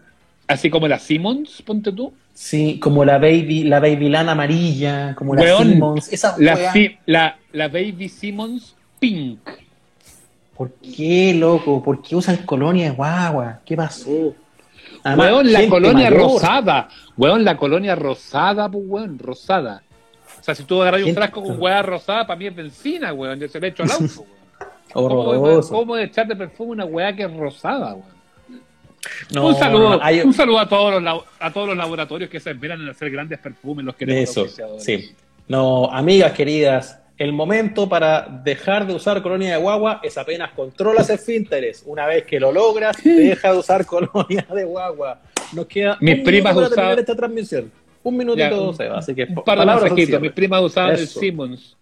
Así como la Simmons, ponte tú. Sí, como la baby, la baby lana amarilla, como la Weón, Simmons, esa La, la, la Baby Simmons Pink. ¿Por qué, loco? ¿Por qué usan colonia de guagua? ¿Qué pasó? Además, Weón, la colonia mayor. rosada. Weón, la colonia rosada, pues, weón, rosada. O sea, si tú agarras un frasco con hueá rosada, para mí es benzina, weón. Yo se le echo al auto, [laughs] weón. ¿Cómo, Horroroso. ¿Cómo echar de perfume una weá que es rosada, weón? No, un saludo, hay- un saludo a todos los a todos los laboratorios que se esperan en hacer grandes perfumes, los queremos Eso, sí. No, amigas queridas, el momento para dejar de usar colonia de guagua es apenas controlas esfínteres. Una vez que lo logras, [laughs] deja de usar colonia de guagua. Nos queda Mis un primas para usaban- esta transmisión. Un Ya, minutito, un- Seba, así que Un par de. Mis primas usaban el Eso. Simmons.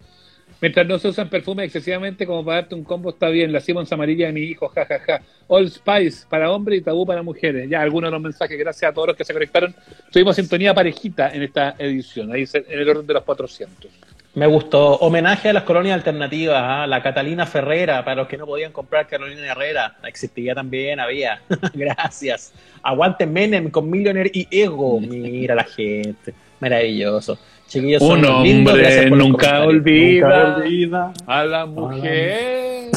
Mientras no se usan perfumes excesivamente como para darte un combo, está bien. La Simmons amarilla de mi hijo, jajaja. All Spice para hombres y tabú para mujeres. Ya, algunos de los mensajes. Gracias a todos los que se conectaron. Tuvimos sintonía parejita en esta edición. Ahí en el orden de los 400. Me gustó. Homenaje a las colonias alternativas. ¿ah? La Catalina Ferrera, para los que no podían comprar Carolina Herrera. Existía también, había. [laughs] Gracias. Aguante Menem con Millionaire y Ego. Mira la gente. Maravilloso. Chiquillos, son Un hombre nunca olvida. Nunca olvida. A la mujer.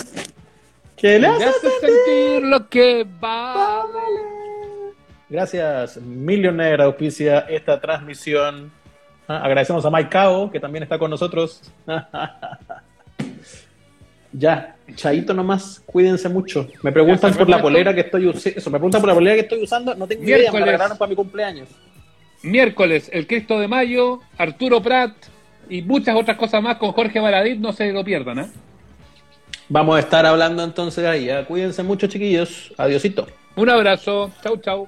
¿Qué le Le hace sentir lo que va. Gracias, Millionaire auspicia esta transmisión. Ah, agradecemos a Mike Cao, que también está con nosotros. [laughs] ya, chaito nomás, cuídense mucho. Me preguntan por la polera que estoy usando. Eso, me preguntan por la polera que estoy usando. No tengo idea, me la regalaron para mi cumpleaños. Miércoles, el Cristo de Mayo, Arturo Prat y muchas otras cosas más con Jorge Baradit. No se lo pierdan, ¿eh? Vamos a estar hablando entonces ahí. ya. Cuídense mucho, chiquillos. Adiosito. Un abrazo. Chau, chau.